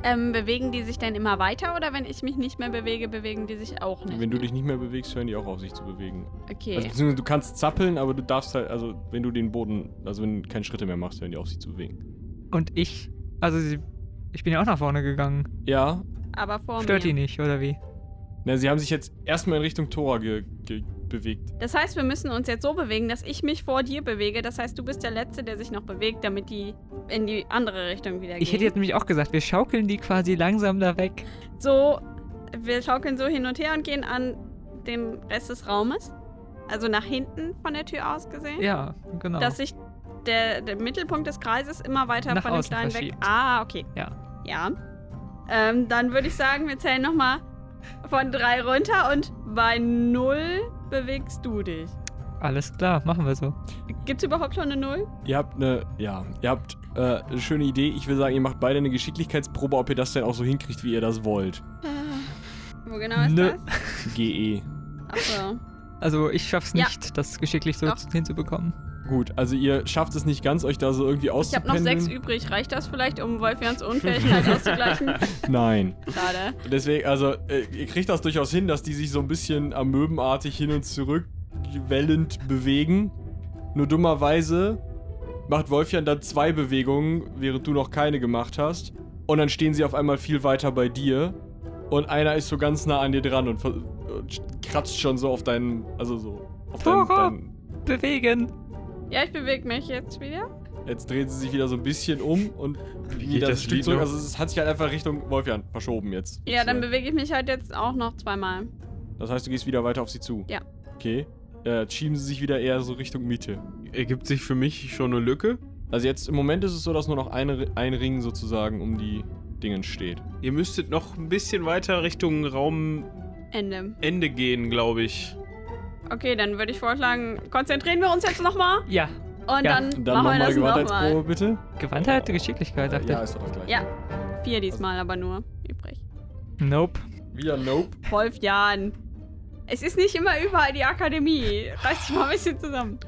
Ähm, bewegen die sich denn immer weiter oder wenn ich mich nicht mehr bewege, bewegen die sich auch nicht? Wenn du mehr? dich nicht mehr bewegst, hören die auch auf, sich zu bewegen. Okay. Also, beziehungsweise du kannst zappeln, aber du darfst halt, also wenn du den Boden, also wenn du keine Schritte mehr machst, hören die auf, sich zu bewegen. Und ich. Also, sie, ich bin ja auch nach vorne gegangen. Ja, aber vor Stört mir. die nicht, oder wie? na, sie haben sich jetzt erstmal in Richtung Tora ge ge bewegt. Das heißt, wir müssen uns jetzt so bewegen, dass ich mich vor dir bewege. Das heißt, du bist der Letzte, der sich noch bewegt, damit die in die andere Richtung wieder gehen. Ich hätte jetzt nämlich auch gesagt, wir schaukeln die quasi langsam da weg. so, wir schaukeln so hin und her und gehen an den Rest des Raumes. Also nach hinten von der Tür aus gesehen. Ja, genau. Dass sich der, der Mittelpunkt des Kreises immer weiter Nach von dem außen Stein weg. verschiebt. Ah, okay. Ja. Ja. Ähm, dann würde ich sagen, wir zählen nochmal von drei runter und bei null bewegst du dich. Alles klar, machen wir so. Gibt's überhaupt schon eine Null? Ihr habt eine, ja, ihr habt äh, eine schöne Idee. Ich will sagen, ihr macht beide eine Geschicklichkeitsprobe, ob ihr das denn auch so hinkriegt, wie ihr das wollt. Wo genau ist Nö. das? GE. Achso. Also, ich schaff's Ja. nicht, das geschicklich so Doch. hinzubekommen. Gut, also ihr schafft es nicht ganz, euch da so irgendwie Ich habe noch auszupendeln. sechs übrig. Reicht das vielleicht, um Wolfjans Unfähigkeit auszugleichen? Nein. Schade. Deswegen, also, äh, ihr kriegt das durchaus hin, dass die sich so ein bisschen amöbenartig hin und zurück wellend bewegen. Nur dummerweise macht Wolfjan dann zwei Bewegungen, während du noch keine gemacht hast. Und dann stehen sie auf einmal viel weiter bei dir. Und einer ist so ganz nah an dir dran und, kratzt schon so auf deinen, also so, auf deinen, deinen Bewegen! Ja, ich bewege mich jetzt wieder. Jetzt dreht sie sich wieder so ein bisschen um und Wie ein das Stück Lied zurück. Also es hat sich halt einfach Richtung Wolfjan verschoben jetzt. Ja, dann bewege ich mich halt jetzt auch noch zweimal. Das heißt, du gehst wieder weiter auf sie zu. Ja. Okay. Äh, schieben sie sich wieder eher so Richtung Mitte. Ergibt sich für mich schon eine Lücke. Also jetzt im Moment ist es so, dass nur noch eine, ein Ring sozusagen um die Dingen steht. Ihr müsstet noch ein bisschen weiter Richtung Raumende Ende. gehen, glaube ich. Okay, dann würde ich vorschlagen, konzentrieren wir uns jetzt nochmal Ja, und Ja. dann, Und dann machen wir nochmal das Gewandheitsprobe, nochmal. bitte. Gewandtheit, Geschicklichkeit, dachte ja, ist doch das gleiche. Ja, vier diesmal aber nur übrig. ich. Nope. Wieder Nope. Wolfjan. Es ist nicht immer überall die Akademie. Reiß dich mal ein bisschen zusammen.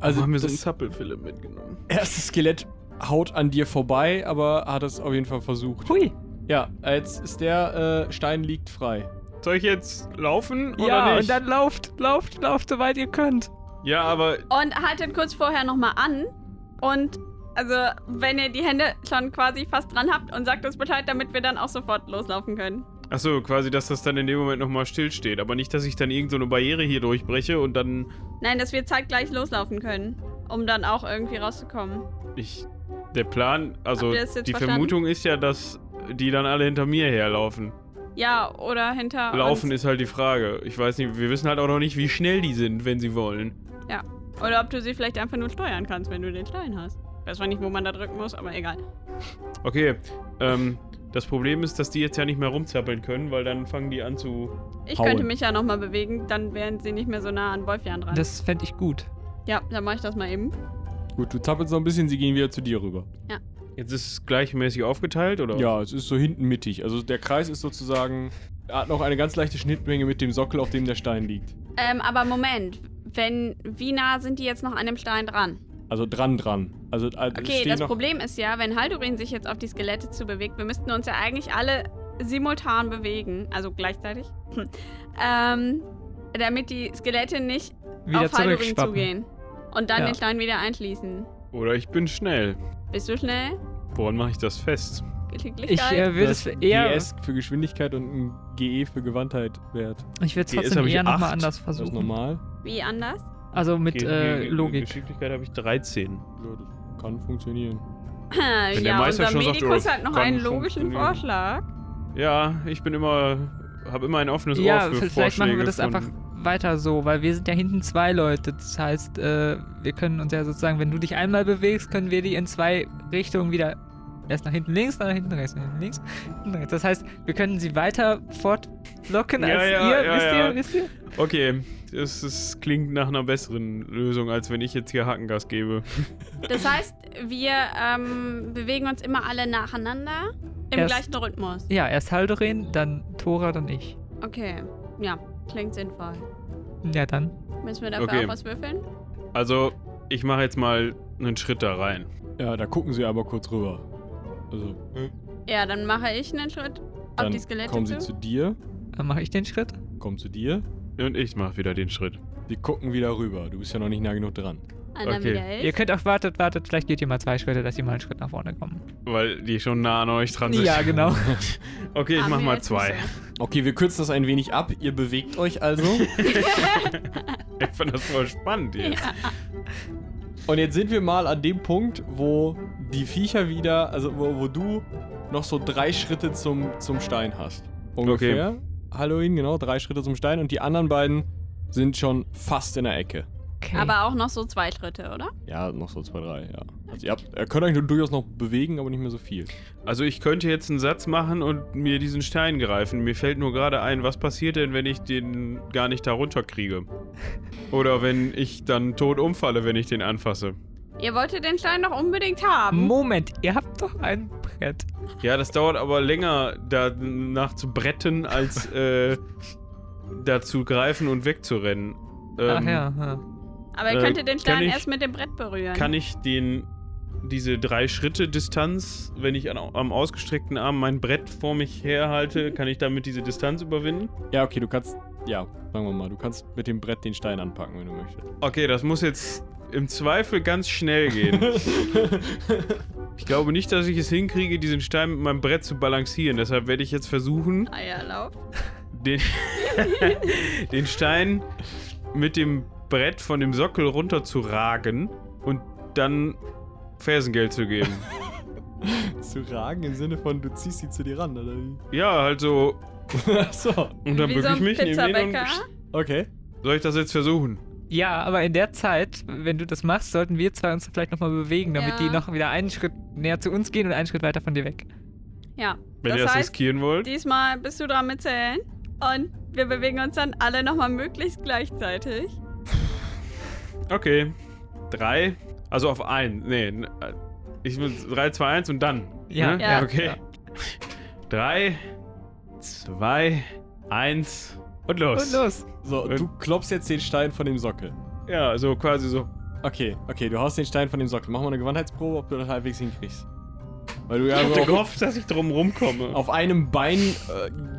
Also haben wir so einen Zappelfilm mitgenommen. erste Skelett haut an dir vorbei, aber hat es auf jeden Fall versucht. Hui. Ja, jetzt ist der äh, Stein liegt frei. Soll ich jetzt laufen oder Ja, nicht? und dann lauft, lauft, lauft, soweit ihr könnt. Ja, aber Und haltet kurz vorher nochmal an. Und also, wenn ihr die Hände schon quasi fast dran habt und sagt uns Bescheid, damit wir dann auch sofort loslaufen können. Achso, quasi, dass das dann in dem Moment nochmal stillsteht. Aber nicht, dass ich dann irgendeine so eine Barriere hier durchbreche und dann. Nein, dass wir zeitgleich loslaufen können, um dann auch irgendwie rauszukommen. Ich. Der Plan, also Habt ihr das jetzt die verstanden? Vermutung ist ja, dass die dann alle hinter mir herlaufen. Ja, oder hinter Laufen uns. ist halt die Frage. Ich weiß nicht, wir wissen halt auch noch nicht, wie schnell die sind, wenn sie wollen. Oder ob du sie vielleicht einfach nur steuern kannst, wenn du den Stein hast. Ich weiß zwar nicht, wo man da drücken muss, aber egal. Okay, ähm, das Problem ist, dass die jetzt ja nicht mehr rumzappeln können, weil dann fangen die an zu. Ich Hauen. könnte mich ja nochmal bewegen, dann wären sie nicht mehr so nah an Wolfjan dran. Das fände ich gut. ja, dann mache ich das mal eben. Gut, du zappelst noch ein bisschen, sie gehen wieder zu dir rüber. Jetzt ist es gleichmäßig aufgeteilt, oder? Ja, es ist so hinten mittig. Also der Kreis ist sozusagen. Er hat noch eine ganz leichte Schnittmenge mit dem Sockel, auf dem der Stein liegt. Ähm, aber Moment. Wenn, wie nah sind die jetzt noch an dem Stein dran? Also dran dran. Also, also Okay, das noch, Problem ist ja, wenn Haldurin sich jetzt auf die Skelette zu bewegt, wir müssten uns ja eigentlich alle simultan bewegen, also gleichzeitig, ähm, damit die Skelette nicht Wieder auf Haldurin zugehen und dann Ja. den Stein wieder einschließen. Oder ich bin schnell. Bist du schnell? Woran mache ich das fest? Ich Geschicklichkeit? äh, würde es eher. GS für Geschwindigkeit und ein GE für Gewandtheit wert. Ich würde es trotzdem eher nochmal anders Das ist versuchen. normal. Wie anders? Also mit Ge- äh, Logik. Geschicklichkeit habe ich 13. Ja, das kann funktionieren. Wenn der ja, Meister unser schon sagt, Medikus oh, hat noch einen logischen. Vorschlag. Ja, ich bin immer. habe immer ein offenes Ohr Ja, für vielleicht Vorschläge machen wir das einfach weiter so, weil wir sind ja hinten zwei Leute. Das heißt, äh, wir können uns ja sozusagen, wenn du dich einmal bewegst, können wir die in zwei Richtungen wieder. Erst nach hinten links, dann nach hinten rechts, nach hinten links, hinten rechts. Das heißt, wir können sie weiter fortlocken Ja, als ja, ihr. ja, wisst ja. ihr, wisst ihr? Okay, das, das klingt nach einer besseren Lösung, als wenn ich jetzt hier Hackengas gebe. Das heißt, wir ähm, bewegen uns immer alle nacheinander im Erst- gleichen Rhythmus. Ja, erst Haldorin, dann Tora, dann ich. Okay, ja, klingt sinnvoll. Ja, dann. Müssen wir dafür Okay. auch was würfeln? Also, ich mache jetzt mal einen Schritt da rein. Ja, da gucken sie aber kurz rüber. Also, Ja, dann mache ich einen Schritt auf dann die Skelette kommen sie zu. zu dir, Dann mache ich den Schritt. kommen zu dir. Und ich mache wieder den Schritt. Sie gucken wieder rüber. Du bist ja noch nicht nah genug dran. Dann Okay. wieder elf. Ihr könnt auch, wartet, wartet, vielleicht geht ihr mal zwei Schritte, dass ihr mal einen Schritt nach vorne kommen. Weil die schon nah an euch dran sind. Ja, genau. Okay, ich Haben mach mal zwei. Okay, wir kürzen das ein wenig ab. Ihr bewegt euch also. Ich fand das voll spannend jetzt. Und jetzt sind wir mal an dem Punkt, wo die Viecher wieder, also wo, wo du noch so drei Schritte zum, zum Stein hast. Ungefähr. Halloween, genau, drei Schritte zum Stein und die anderen beiden sind schon fast in der Ecke. Okay. Aber auch noch so zwei Schritte, oder? Ja, noch so zwei, drei, ja. Also ihr, habt, ihr könnt euch durchaus noch bewegen, aber nicht mehr so viel. Also ich könnte jetzt einen Satz machen und mir diesen Stein greifen. Mir fällt nur gerade ein, was passiert denn, wenn ich den gar nicht da runterkriege? Oder wenn ich dann tot umfalle, wenn ich den anfasse. Ihr wolltet den Stein doch unbedingt haben. Moment, ihr habt doch ein Brett. Ja, das dauert aber länger, danach zu bretten, als äh, da zu greifen und wegzurennen. Ach Ähm, ja, ja. Aber ihr äh, könntet den kann Stein ich- erst mit dem Brett berühren. Kann ich den diese drei Schritte Distanz, wenn ich an, am ausgestreckten Arm mein Brett vor mich herhalte, kann ich damit diese Distanz überwinden? Ja, okay, du kannst, ja, sagen wir mal, du kannst mit dem Brett den Stein anpacken, wenn du möchtest. Okay, das muss jetzt im Zweifel ganz schnell gehen. Ich glaube nicht, dass ich es hinkriege, diesen Stein mit meinem Brett zu balancieren. Deshalb werde ich jetzt versuchen, Eierlauf. den, den Stein mit dem Brett von dem Sockel runterzuragen und dann Fersengeld zu geben. zu ragen im Sinne von, du ziehst sie zu dir ran, oder wie? Ja, halt so. Achso, Und dann so ich mich neben Pizzabäcker. und. okay. Soll ich das jetzt versuchen? Ja, aber in der Zeit, wenn du das machst, sollten wir zwei uns vielleicht nochmal bewegen, damit Ja. die noch wieder einen Schritt näher zu uns gehen und einen Schritt weiter von dir weg. Ja. Wenn das ihr das heißt, riskieren wollt. diesmal bist du dran mit Zählen. Und wir bewegen uns dann alle nochmal möglichst gleichzeitig. Okay. Drei. Also auf ein. Nee. äh, Ich will 3, 2, 1 und dann. Ja, ne? ja. Okay. Ja. Drei, zwei, eins und los. Und los. So, Und- du klopfst jetzt den Stein von dem Sockel. Ja, so quasi so. Okay, okay, du haust den Stein von dem Sockel. Mach mal eine Gewandheitsprobe, ob du das halbwegs hinkriegst. Weil du ja Ich gehofft, dass ich drum rumkomme. auf einem Bein, äh,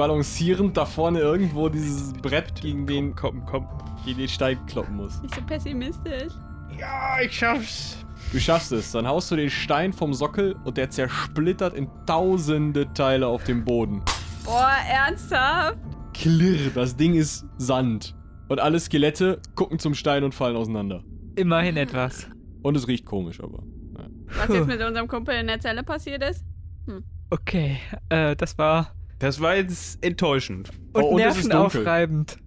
balancierend da vorne irgendwo dieses Brett gegen den, Komm, komm. gegen den Stein kloppen musst. Nicht so pessimistisch. Ja, ich schaff's. Du schaffst es. Dann haust du den Stein vom Sockel und der zersplittert in tausende Teile auf dem Boden. Boah, ernsthaft? Klirr, das Ding ist Sand. Und alle Skelette gucken zum Stein und fallen auseinander. Immerhin etwas. Und es riecht komisch, aber. Was jetzt mit unserem Kumpel in der Zelle passiert ist? Okay, äh, das war Das war jetzt enttäuschend, und, Oh, und nervenaufreibend.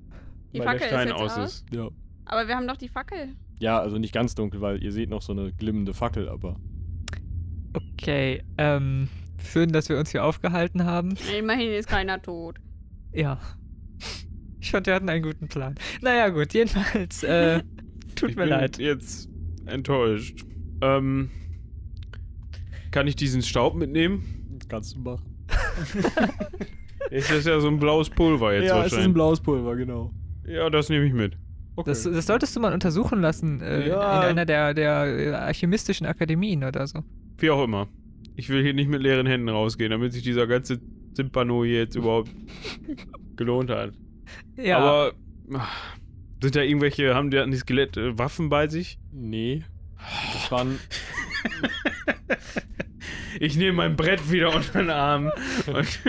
Die weil der Fackel Stein ist jetzt aus aus. ist. Ja. Aber wir haben doch die Fackel. Ja, also nicht ganz dunkel, weil ihr seht noch so eine glimmende Fackel, aber. Okay, ähm, schön, dass wir uns hier aufgehalten haben. Immerhin ist keiner tot. Ja. Ich fand, wir hatten einen guten Plan. Naja, gut, jedenfalls, äh, tut ich mir bin leid. jetzt enttäuscht. Ähm, kann ich diesen Staub mitnehmen? Kannst du machen. Ist das ja so ein blaues Pulver jetzt ja, es ist ein blaues Pulver, genau. ja, das nehme ich mit. Okay. Das, das solltest du mal untersuchen lassen äh, Ja. in einer der, der äh, alchemistischen Akademien oder so. Wie auch immer. Ich will hier nicht mit leeren Händen rausgehen, damit sich dieser ganze Zimpano hier jetzt überhaupt gelohnt hat. Ja, Aber ach, sind da irgendwelche, haben die, hatten die Skelette Waffen bei sich? nee. Das waren. Ich nehme mein Brett wieder unter den Arm. Und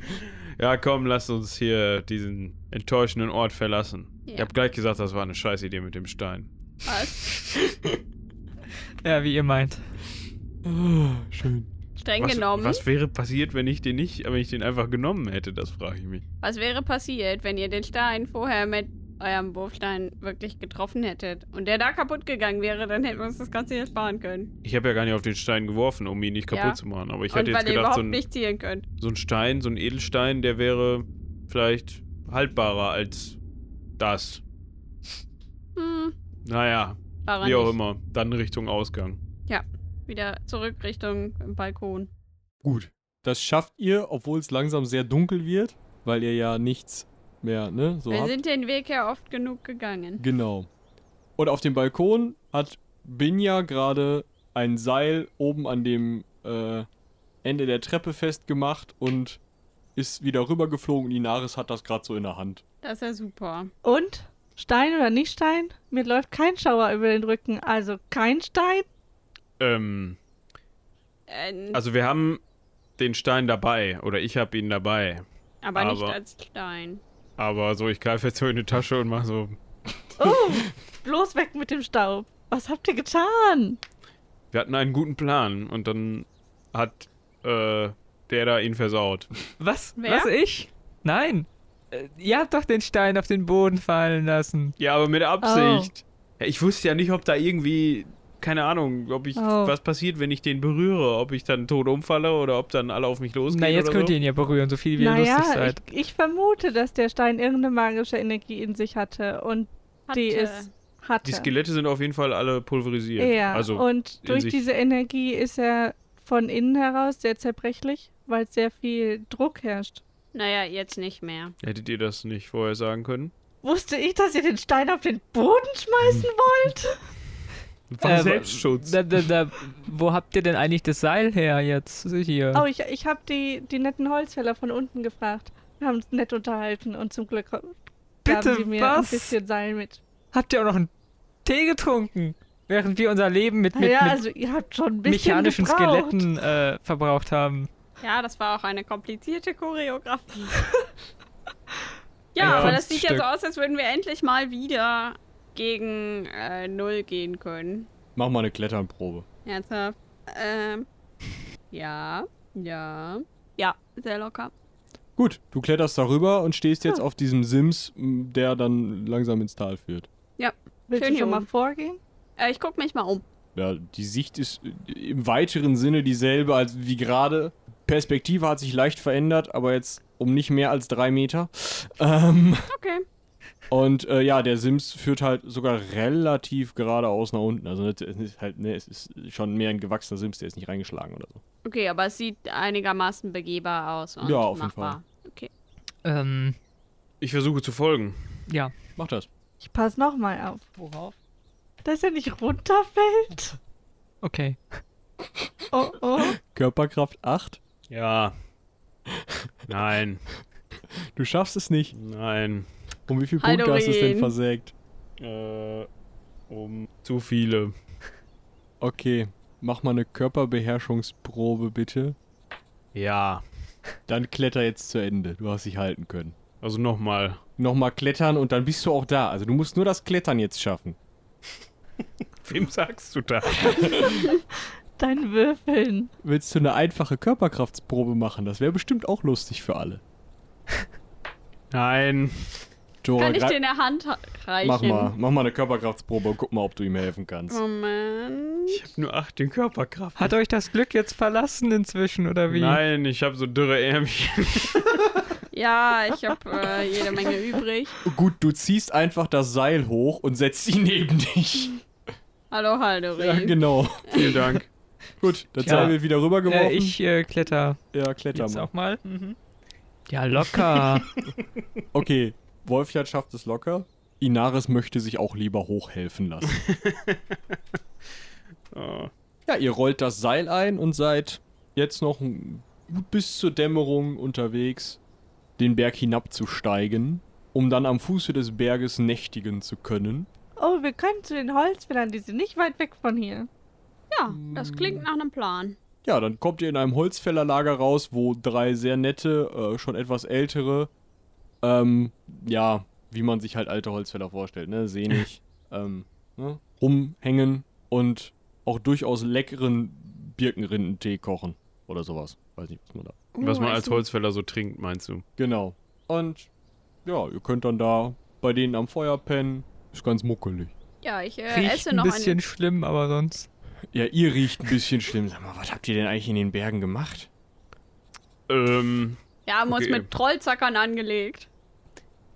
ja, komm, lass uns hier diesen enttäuschenden Ort verlassen. Ich Ja. hab gleich gesagt, das war eine scheiß Idee mit dem Stein. Was? ja, wie ihr meint. Ah, schön. Streng Was, genommen. was wäre passiert, wenn ich den nicht, wenn ich den einfach genommen hätte? Das frage ich mich. Was wäre passiert, wenn ihr den Stein vorher mit eurem Wurfstein wirklich getroffen hättet und der da kaputt gegangen wäre, dann hätten wir uns das Ganze hier sparen können. Ich habe ja gar nicht auf den Stein geworfen, um ihn nicht kaputt Ja. zu machen. Aber ich und hätte jetzt gedacht, überhaupt so ein, nicht zielen könnt. so ein Stein, so ein Edelstein, der wäre vielleicht haltbarer als das. Hm, Naja, daran wie auch nicht. immer. Dann Richtung Ausgang. Wieder zurück Richtung Balkon. Gut. Das schafft ihr, obwohl es langsam sehr dunkel wird, weil ihr ja nichts mehr, ne? So wir habt. sind den Weg ja oft genug gegangen. Genau. Und auf dem Balkon hat Binja gerade ein Seil oben an dem äh, Ende der Treppe festgemacht und ist wieder rübergeflogen und Inaris hat das gerade so in der Hand. Das ist ja super. Und? Stein oder nicht Stein? Mir läuft kein Schauer über den Rücken, also kein Stein? Ähm, Äh, also wir haben den Stein dabei. Oder ich habe ihn dabei. aber nicht aber- als Stein. Aber so, ich greife jetzt so in die Tasche und mache so. Oh, bloß weg mit dem Staub. Was habt ihr getan? Wir hatten einen guten Plan und dann hat äh, der da ihn versaut. Was? Wer? Was, ich? Nein. Äh, ihr habt doch den Stein auf den Boden fallen lassen. Ja, aber mit Absicht. Ja, ich wusste ja nicht, ob da irgendwie, keine Ahnung, ob ich, Oh. was passiert, wenn ich den berühre. Ob ich dann tot umfalle oder ob dann alle auf mich losgehen. Na, jetzt oder könnt so. ihr ihn ja berühren, so viel wie ihr Naja, lustig seid. ich, ich vermute, dass der Stein irgendeine magische Energie in sich hatte und die Hatte. ist hatte. Die Skelette sind auf jeden Fall alle pulverisiert. Ja, also, und durch sich- diese Energie ist er von innen heraus sehr zerbrechlich, weil sehr viel Druck herrscht. Naja, jetzt nicht mehr. hättet ihr das nicht vorher sagen können? Wusste ich, dass ihr den Stein auf den Boden schmeißen wollt? War Äh, Selbstschutz. Da, da, da, wo habt ihr denn eigentlich das Seil her jetzt? Hier. Oh, ich, ich habe die, die netten Holzfäller von unten gefragt. Wir haben uns nett unterhalten und zum Glück gaben Bitte, sie mir was? ein bisschen Seil mit. Habt ihr auch noch einen Tee getrunken? Während wir unser Leben mit, mit, ja, mit also ihr habt schon ein bisschen mechanischen gebraucht. Skeletten äh, verbraucht haben. Ja, das war auch eine komplizierte Choreografie. Ja, aber das sieht ja so aus, als würden wir endlich mal wieder gegen äh, Null gehen können. Mach mal eine Kletternprobe. Ernsthaft? Ähm. Ja, ja. Ja, sehr locker. Gut, du kletterst darüber und stehst jetzt auf diesem Sims, der dann langsam ins Tal führt. Willst Schön du schon hier mal vorgehen? Äh, ich guck mich mal um. Ja, die Sicht ist äh, im weiteren Sinne dieselbe als wie gerade. Perspektive hat sich leicht verändert, aber jetzt um nicht mehr als drei Meter. Ähm, Okay. Und äh, ja, der Sims führt halt sogar relativ geradeaus nach unten. Also es ist halt, ne, es ist schon mehr ein gewachsener Sims, der ist nicht reingeschlagen oder so. Okay, aber es sieht einigermaßen begehbar aus. Und Ja, auf jeden machbar. Okay. Ähm, Ich versuche zu folgen. ja. Mach das. Ich pass noch mal auf. Worauf? Dass er nicht runterfällt. Okay. Oh, oh. Körperkraft 8. Ja. Nein. Du schaffst es nicht. Nein. Um wie viele Punkte hast du es denn versägt? Äh, um zu viele. Okay, mach mal eine Körperbeherrschungsprobe bitte. Ja. Dann kletter jetzt zu Ende. Du hast dich halten können. Also nochmal. Nochmal klettern und dann bist du auch da. Also du musst nur das Klettern jetzt schaffen. Wem sagst du da? Dein Würfeln. Willst du eine einfache Körperkraftsprobe machen? Das wäre bestimmt auch lustig für alle. Nein. Dora, Kann ich dir eine Hand ha- reichen? mach mal, mach mal eine Körperkraftsprobe und guck mal, ob du ihm helfen kannst. Moment. Ich hab nur 18 Körperkraft. Hat euch das Glück jetzt verlassen inzwischen, oder wie? Nein, ich habe so dürre Ärmchen. Ja, ich habe äh, jede Menge übrig. Gut, du ziehst einfach das Seil hoch und setzt ihn neben dich. Hallo, Haldorin. Ja, genau. Vielen Dank. Gut, das Tja. Seil wird wieder rübergeworfen. Äh, ich äh, kletter ja, kletter jetzt mal. auch mal. Mhm. Ja, locker. Okay, Wolfjard schafft es locker. Inaris möchte sich auch lieber hochhelfen lassen. Oh. ja, ihr rollt das Seil ein und seid jetzt noch gut bis zur Dämmerung unterwegs, den Berg hinabzusteigen, um dann am Fuße des Berges nächtigen zu können. Oh, wir können zu den Holzfällern, die sind nicht weit weg von hier. Ja, das klingt nach einem Plan. Ja, dann kommt ihr in einem Holzfällerlager raus, wo drei sehr nette, äh, schon etwas ältere, ähm, ja, wie man sich halt alte Holzfäller vorstellt, ne, sehnig, ähm, ne, rumhängen und auch durchaus leckeren Birkenrindentee kochen oder sowas. Weiß nicht, was man da. Was man als Holzfäller so trinkt, meinst du? Genau. Und ja, ihr könnt dann da bei denen am Feuer pennen. Ist ganz muckelig. Ja, ich äh, Riecht esse ein noch bisschen eine. schlimm, aber sonst. Ja, ihr riecht ein bisschen schlimm. Sag mal, was habt ihr denn eigentlich in den Bergen gemacht? Ähm, Wir haben uns Okay. mit Trollzackern angelegt.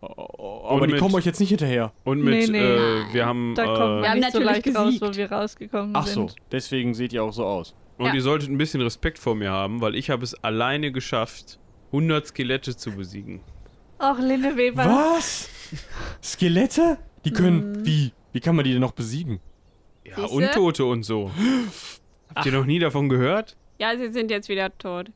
Aber die mit- kommen euch jetzt nicht hinterher. und mit, Nee, nee. Äh, wir haben, Da äh, Wir haben nicht so natürlich leicht raus, gesiegt. wo wir rausgekommen Ach so, sind. deswegen seht ihr auch so aus. und Ja. ihr solltet ein bisschen Respekt vor mir haben, weil ich habe es alleine geschafft, 100 Skelette zu besiegen. Och, Linne Weber. Was? Skelette? Die können. Wie? Wie kann man die denn noch besiegen? Ja, Siehste? Untote und so. Habt ihr noch nie davon gehört? Ja, sie sind jetzt wieder tot.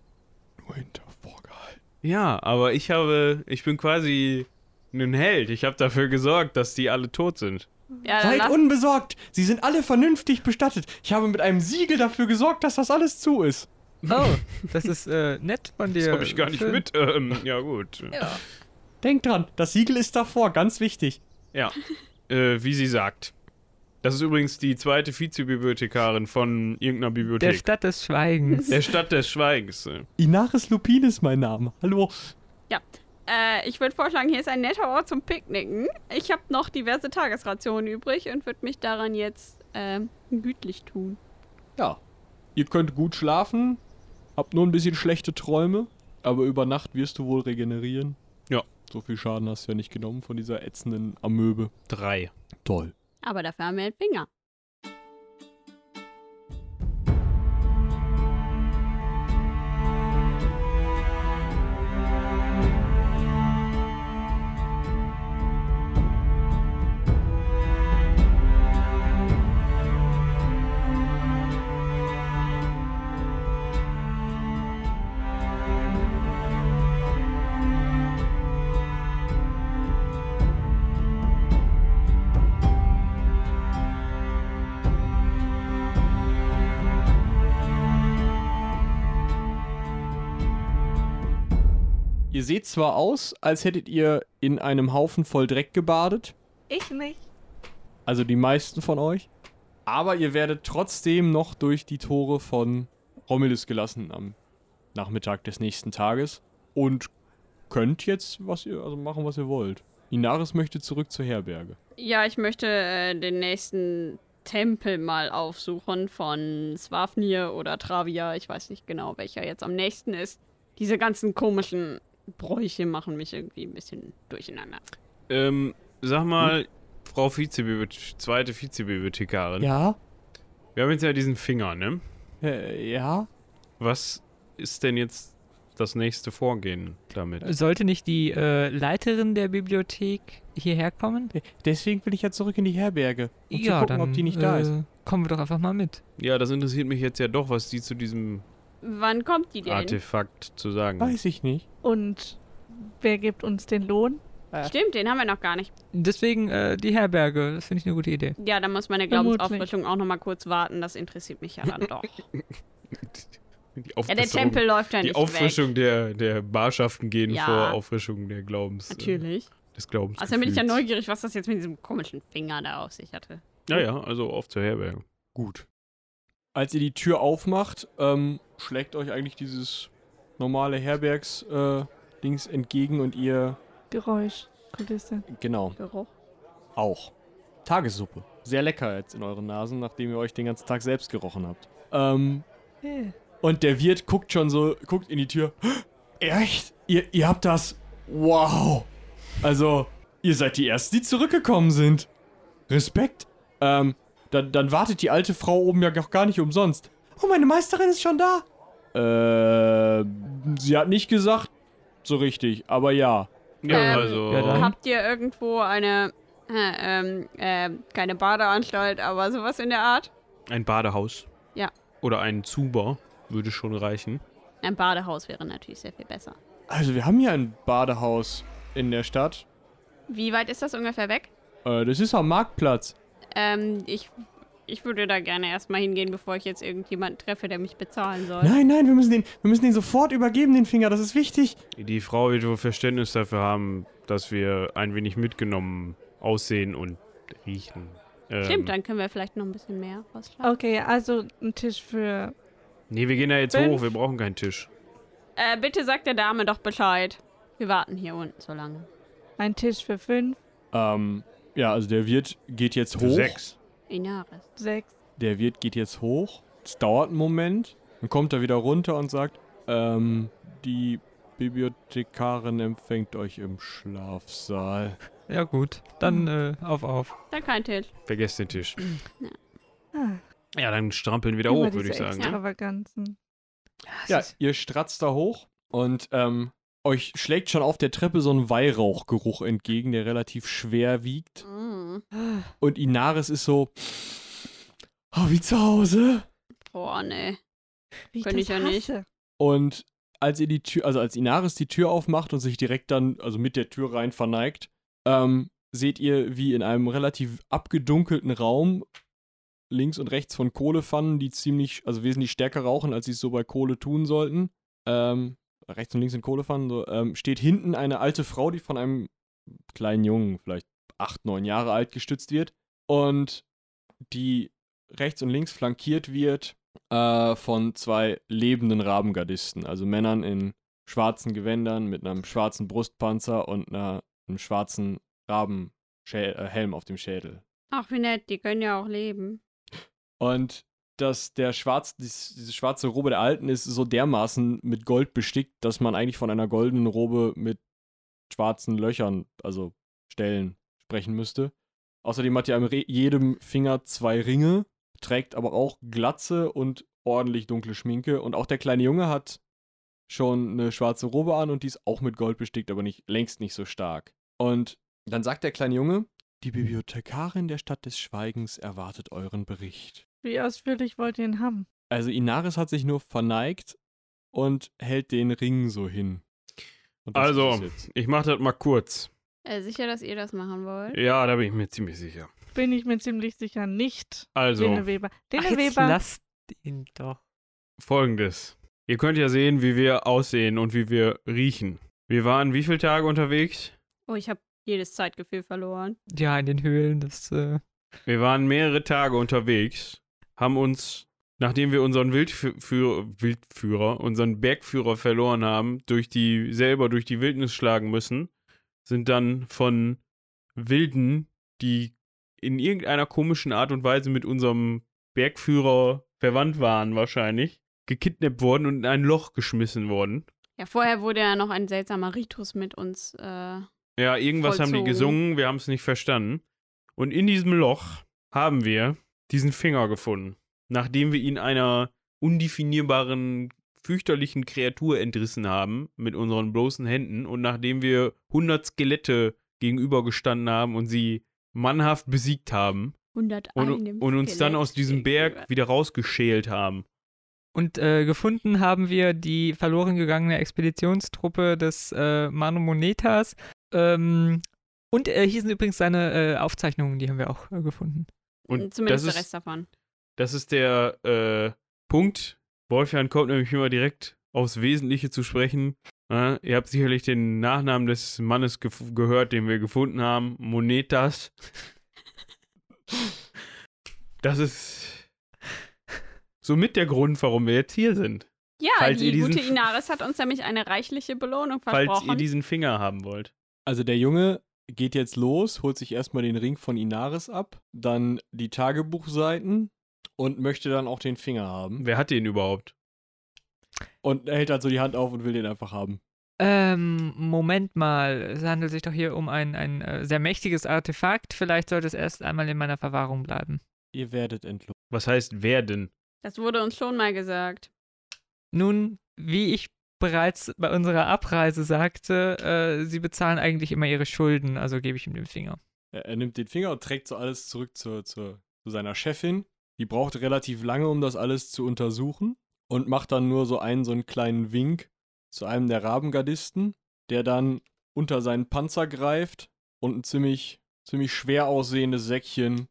Nur hinter vorgehalten. Ja, aber ich habe, ich bin quasi ein Held. Ich habe dafür gesorgt, dass die alle tot sind. Ja, Seid unbesorgt! Sie sind alle vernünftig bestattet. Ich habe mit einem Siegel dafür gesorgt, dass das alles zu ist. Oh, das ist äh, nett von dir. Das habe ich gar nicht Schön. mit. Ähm, ja gut. ja. Denkt dran, das Siegel ist davor, ganz wichtig. Ja, äh, wie sie sagt. Das ist übrigens die zweite Vizebibliothekarin von irgendeiner Der Bibliothek. Stadt des Schweigens. Der Stadt des Schweigens. äh. Inaris Lupin ist mein Name. Hallo. Äh, ich würde vorschlagen, hier ist ein netter Ort zum Picknicken. Ich habe noch diverse Tagesrationen übrig und würde mich daran jetzt ähm, gütlich tun. Ja. Ihr könnt gut schlafen, habt nur ein bisschen schlechte Träume, aber über Nacht wirst du wohl regenerieren. Ja. So viel Schaden hast du ja nicht genommen von dieser ätzenden Amöbe. Drei. Toll. Aber dafür haben wir einen Finger. Ihr seht zwar aus, als hättet ihr in einem Haufen voll Dreck gebadet, Ich nicht. also die meisten von euch, aber ihr werdet trotzdem noch durch die Tore von Romulus gelassen am Nachmittag des nächsten Tages und könnt jetzt was ihr also machen, was ihr wollt. Inaris möchte zurück zur Herberge. Ja, ich möchte äh, den nächsten Tempel mal aufsuchen von Swafnir oder Travia. Ich weiß nicht genau, welcher jetzt am nächsten ist. Diese ganzen komischen Bräuche machen mich irgendwie ein bisschen durcheinander. Ähm, sag mal, Frau Vizebibliothek, zweite Vizebibliothekarin. Ja? Wir haben jetzt ja diesen Finger, ne? Äh, ja? Was ist denn jetzt das nächste Vorgehen damit? Sollte nicht die äh, Leiterin der Bibliothek hierher kommen? Deswegen will ich ja zurück in die Herberge. Um ja, zu gucken, dann ob die nicht da ist. äh, kommen wir doch einfach mal mit. Ja, das interessiert mich jetzt ja doch, was die zu diesem Wann kommt die denn? Artefakt zu sagen. Weiß ich nicht. Und wer gibt uns den Lohn? Stimmt, den haben wir noch gar nicht. Deswegen äh, die Herberge, das finde ich eine gute Idee. Ja, dann muss meine. Glaubensauffrischung auch noch mal kurz warten. Das interessiert mich ja dann doch. Die Ja, der Tempel läuft ja Die nicht Auffrischung der, der Barschaften gehen Ja. vor Auffrischung der Glaubens. weg. Natürlich. Äh, des Glaubens. Außerdem bin ich ja neugierig, was das jetzt mit diesem komischen Finger da auf sich hatte. Ja, ja, also auf zur Herberge. Gut. Als ihr die Tür aufmacht, ähm, schlägt euch eigentlich dieses normale Herbergs-Dings äh, entgegen und ihr, Geräusch, Kulisse. genau, Geruch. auch. Tagessuppe. Sehr lecker jetzt in euren Nasen, nachdem ihr euch den ganzen Tag selbst gerochen habt. Ähm, Hey. und der Wirt guckt schon so, guckt in die Tür. Echt? Ihr, ihr habt das? Wow. Also, ihr seid die Ersten, die zurückgekommen sind. Respekt. Ähm, dann, dann wartet die alte Frau oben ja gar nicht umsonst. Oh, meine Meisterin ist schon da. Äh, sie hat nicht gesagt, so richtig, aber ja. Ja, Ähm, also. ja, dann. Habt ihr irgendwo eine, äh, ähm, äh, keine Badeanstalt, aber sowas in der Art? Ein Badehaus. Ja. Oder ein Zuber würde schon reichen. Ein Badehaus wäre natürlich sehr viel besser. Also, wir haben hier ein Badehaus in der Stadt. Wie weit ist das ungefähr weg? Äh, das ist am Marktplatz. Ähm, ich, ich würde da gerne erstmal hingehen, bevor ich jetzt irgendjemanden treffe, der mich bezahlen soll. Nein, nein, wir müssen den, wir müssen den sofort übergeben, den Finger, das ist wichtig. Die Frau wird wohl Verständnis dafür haben, dass wir ein wenig mitgenommen aussehen und riechen. Ähm, Stimmt, dann können wir vielleicht noch ein bisschen mehr rausschlagen. Okay, also ein Tisch für. Nee, wir gehen da jetzt Fünf. hoch, wir brauchen keinen Tisch. Äh, bitte sagt der Dame doch Bescheid. Wir warten hier unten so lange. Ein Tisch für fünf, Ähm, ja, also der Wirt geht jetzt hoch. sechs. Inaris. sechs. Der Wirt geht jetzt hoch. Es dauert einen Moment. Dann kommt er wieder runter und sagt, ähm, die Bibliothekarin empfängt euch im Schlafsaal. Ja, gut. Dann äh, auf, auf. Da kein Tisch. Vergesst den Tisch. Ah, Ja, dann strampeln wieder immer hoch, würde ich sagen. ne? Ja, ihr stratzt da hoch und ähm, euch schlägt schon auf der Treppe so ein Weihrauchgeruch entgegen, der relativ schwer wiegt. Mm. Und Inaris ist so, oh, wie zu Hause. Boah, nee. Wie Könnte ich ja nicht. Und als ihr die Tür, also als Inaris die Tür aufmacht und sich direkt dann, also mit der Tür rein verneigt, ähm, seht ihr, wie in einem relativ abgedunkelten Raum links und rechts von Kohlepfannen, die ziemlich, also wesentlich stärker rauchen, als sie es so bei Kohle tun sollten. Ähm, rechts und links sind Kohlepfannen, so, ähm, steht hinten eine alte Frau, die von einem kleinen Jungen, vielleicht acht, neun Jahre alt, gestützt wird. Und die rechts und links flankiert wird äh, von zwei lebenden Rabengardisten, also Männern in schwarzen Gewändern mit einem schwarzen Brustpanzer und einer, einem schwarzen Rabenhelm auf dem Schädel. Ach, wie nett, die können ja auch leben. Und dass der schwarz, dies, diese schwarze Robe der Alten ist so dermaßen mit Gold bestickt, dass man eigentlich von einer goldenen Robe mit schwarzen Löchern, also Stellen, sprechen müsste. Außerdem hat er Re jedem Finger zwei Ringe, trägt aber auch Glatze und ordentlich dunkle Schminke. Und auch der kleine Junge hat schon eine schwarze Robe an und die ist auch mit Gold bestickt, aber nicht, längst nicht so stark. Und dann sagt der kleine Junge, die Bibliothekarin der Stadt des Schweigens erwartet euren Bericht. Wie ausführlich wollt ihr ihn haben? Also Inaris hat sich nur verneigt und hält den Ring so hin. Also, ich mach das mal kurz. Äh, sicher, dass ihr das machen wollt? Ja, da bin ich mir ziemlich sicher. Bin ich mir ziemlich sicher nicht. Also, Lene Weber. Lene Ach, jetzt Weber. lasst ihn doch. folgendes. Ihr könnt ja sehen, wie wir aussehen und wie wir riechen. Wir waren wie viele Tage unterwegs? Oh, ich habe jedes Zeitgefühl verloren. Ja, in den Höhlen, das, äh, Wir waren mehrere Tage unterwegs, haben uns, nachdem wir unseren Wildführer, Wildführer, unseren Bergführer verloren haben, durch die, selber durch die Wildnis schlagen müssen, sind dann von Wilden, die in irgendeiner komischen Art und Weise mit unserem Bergführer verwandt waren, wahrscheinlich, gekidnappt worden und in ein Loch geschmissen worden. Ja, vorher wurde ja noch ein seltsamer Ritus mit uns. Äh, Ja, irgendwas haben die Vollzogen. gesungen, wir haben es nicht verstanden. Und in diesem Loch haben wir diesen Finger gefunden, nachdem wir ihn einer undefinierbaren, fürchterlichen Kreatur entrissen haben mit unseren bloßen Händen und nachdem wir 100 Skelette gegenübergestanden haben und sie mannhaft besiegt haben 101 und, und uns dann aus diesem Berg wieder rausgeschält haben. Und äh, gefunden haben wir die verloren gegangene Expeditionstruppe des äh, Manu Monetas. Ähm, und äh, hier sind übrigens seine äh, Aufzeichnungen, die haben wir auch äh, gefunden. Und Zumindest das der ist, Rest davon. das ist der äh, Punkt. Wolfjan kommt nämlich immer direkt aufs Wesentliche zu sprechen. Ja, ihr habt sicherlich den Nachnamen des Mannes gef- gehört, den wir gefunden haben. Monetas. Das ist somit der Grund, warum wir jetzt hier sind. Ja, Falls die diesen gute Inaris hat uns nämlich eine reichliche Belohnung Falls versprochen. ihr diesen Finger haben wollt. Also der Junge geht jetzt los, holt sich erstmal den Ring von Inaris ab, dann die Tagebuchseiten und möchte dann auch den Finger haben. Wer hat den überhaupt? Und er hält halt so die Hand auf und will den einfach haben. Ähm, Moment mal. Es handelt sich doch hier um ein, ein äh, sehr mächtiges Artefakt. Vielleicht sollte es erst einmal in meiner Verwahrung bleiben. Ihr werdet entlohnt. Was heißt wer denn? das wurde uns schon mal gesagt. Nun, wie ich bereits bei unserer Abreise sagte, äh, sie bezahlen eigentlich immer ihre Schulden, also gebe ich ihm den Finger. Er, er nimmt den Finger und trägt so alles zurück zur, zur, zu seiner Chefin. Die braucht relativ lange, um das alles zu untersuchen. Und macht dann nur so einen, so einen kleinen Wink zu einem der Rabengardisten, der dann unter seinen Panzer greift und ein ziemlich, ziemlich schwer aussehendes Säckchen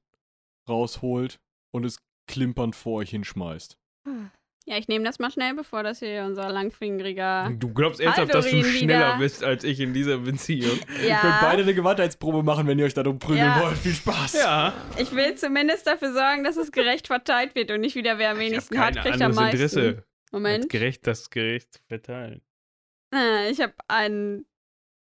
rausholt und es klimpernd vor euch hinschmeißt. Ja, ich nehme das mal schnell, bevor das hier unser langfingeriger. Du glaubst ernsthaft, dass du schneller wieder. bist als ich in dieser Beziehung? Ihr könnt beide eine Gewandheitsprobe machen, wenn ihr euch darum prügeln Ja. wollt. Viel Spaß. Ja. Ich will zumindest dafür sorgen, dass es gerecht verteilt wird und nicht wieder wer am wenigsten hat, kriegt am meisten. Interesse, als Moment. gerecht das gerecht zu verteilen. Äh, Ich habe einen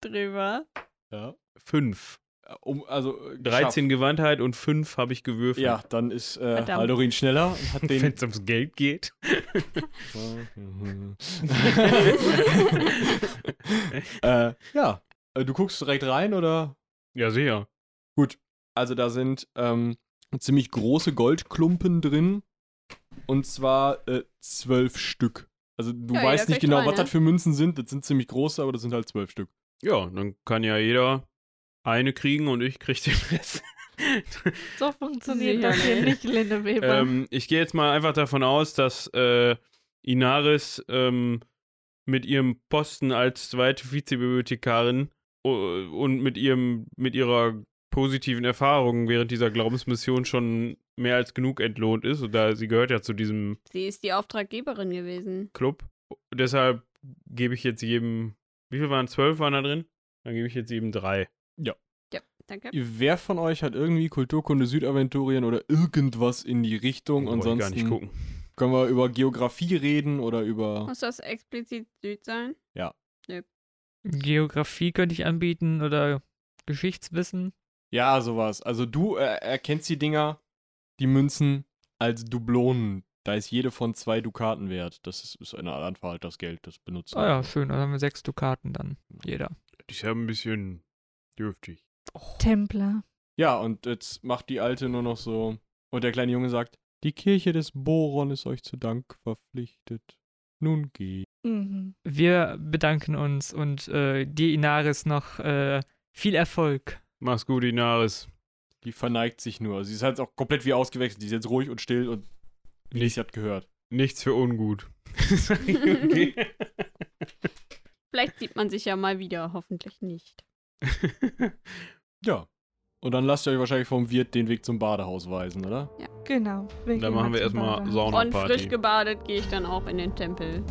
drüber. Ja. Fünf. Um, also, äh, 13 Gewandtheit und fünf habe ich gewürfelt. Ja, dann ist äh. Haldorin schneller und hat den. Wenn es ums Geld geht. äh, ja. Äh, Du guckst direkt rein oder? Ja, sicher. Gut. Also da sind ähm, ziemlich große Goldklumpen drin. Und zwar äh, zwölf Stück. Also du Ja, weißt nicht genau, drei, was ne? das für Münzen sind. Das sind ziemlich große, aber das sind halt zwölf Stück. Ja, dann kann ja jeder eine kriegen und ich krieg den Rest. So funktioniert das hier nicht, Lindeweber. ähm, ich gehe jetzt mal einfach davon aus, dass äh, Inaris ähm, mit ihrem Posten als zweite Vizebibliothekarin und mit ihrem mit ihrer positiven Erfahrung während dieser Glaubensmission schon mehr als genug entlohnt ist. Und da sie gehört ja zu diesem Sie ist die Auftraggeberin gewesen. Club. Deshalb gebe ich jetzt jedem. Wie viel waren? Zwölf waren da drin? Dann gebe ich jetzt jedem drei. Ja, danke. Wer von euch hat irgendwie Kulturkunde Südaventurien oder irgendwas in die Richtung? Brauch ich gar nicht Ansonsten gucken. können wir über Geografie reden oder über. Muss das explizit Süd sein? Geografie könnte ich anbieten oder Geschichtswissen. Ja, sowas. Also du äh, erkennst die Dinger, die Münzen, als Dublonen. Da ist jede von zwei Dukaten wert. Das ist, ist eine Art Anverhaltersgeld, das benutzt. Ah ja, schön. Dann haben wir sechs Dukaten dann. Jeder. Die ist ja ein bisschen dürftig. Templer. Ja, und jetzt macht die Alte nur noch so. Und der kleine Junge sagt: Die Kirche des Boron ist euch zu Dank verpflichtet. Nun geh. Mhm. Wir bedanken uns und äh, dir, Inaris, noch äh, viel Erfolg. Mach's gut, Inaris. Die verneigt sich nur. Sie ist halt auch komplett wie ausgewechselt. Die ist jetzt ruhig und still und wie Nicht- sie hat gehört. Nichts für ungut. Vielleicht sieht man sich ja mal wieder, hoffentlich nicht. Ja. Und dann lasst ihr euch wahrscheinlich vom Wirt den Weg zum Badehaus weisen, oder? Genau. Dann machen wir erstmal Badehaus. Und frisch gebadet gehe ich dann auch in den Tempel.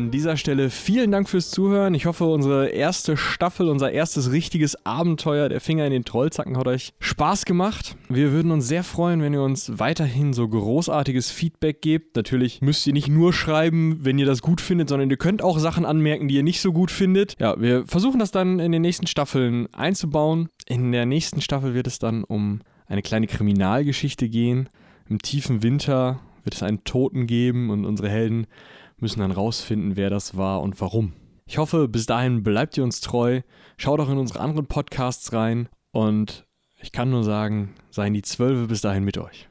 An dieser Stelle vielen Dank fürs Zuhören. Ich hoffe, unsere erste Staffel, unser erstes richtiges Abenteuer, der Finger in den Trollzacken, hat euch Spaß gemacht. Wir würden uns sehr freuen, wenn ihr uns weiterhin so großartiges Feedback gebt. Natürlich müsst ihr nicht nur schreiben, wenn ihr das gut findet, sondern ihr könnt auch Sachen anmerken, die ihr nicht so gut findet. Ja, wir versuchen das dann in den nächsten Staffeln einzubauen. In der nächsten Staffel wird es dann um eine kleine Kriminalgeschichte gehen. Im tiefen Winter wird es einen Toten geben und unsere Helden müssen dann rausfinden, wer das war und warum. Ich hoffe, bis dahin bleibt ihr uns treu. Schaut auch in unsere anderen Podcasts rein und ich kann nur sagen, seien die Zwölfe bis dahin mit euch.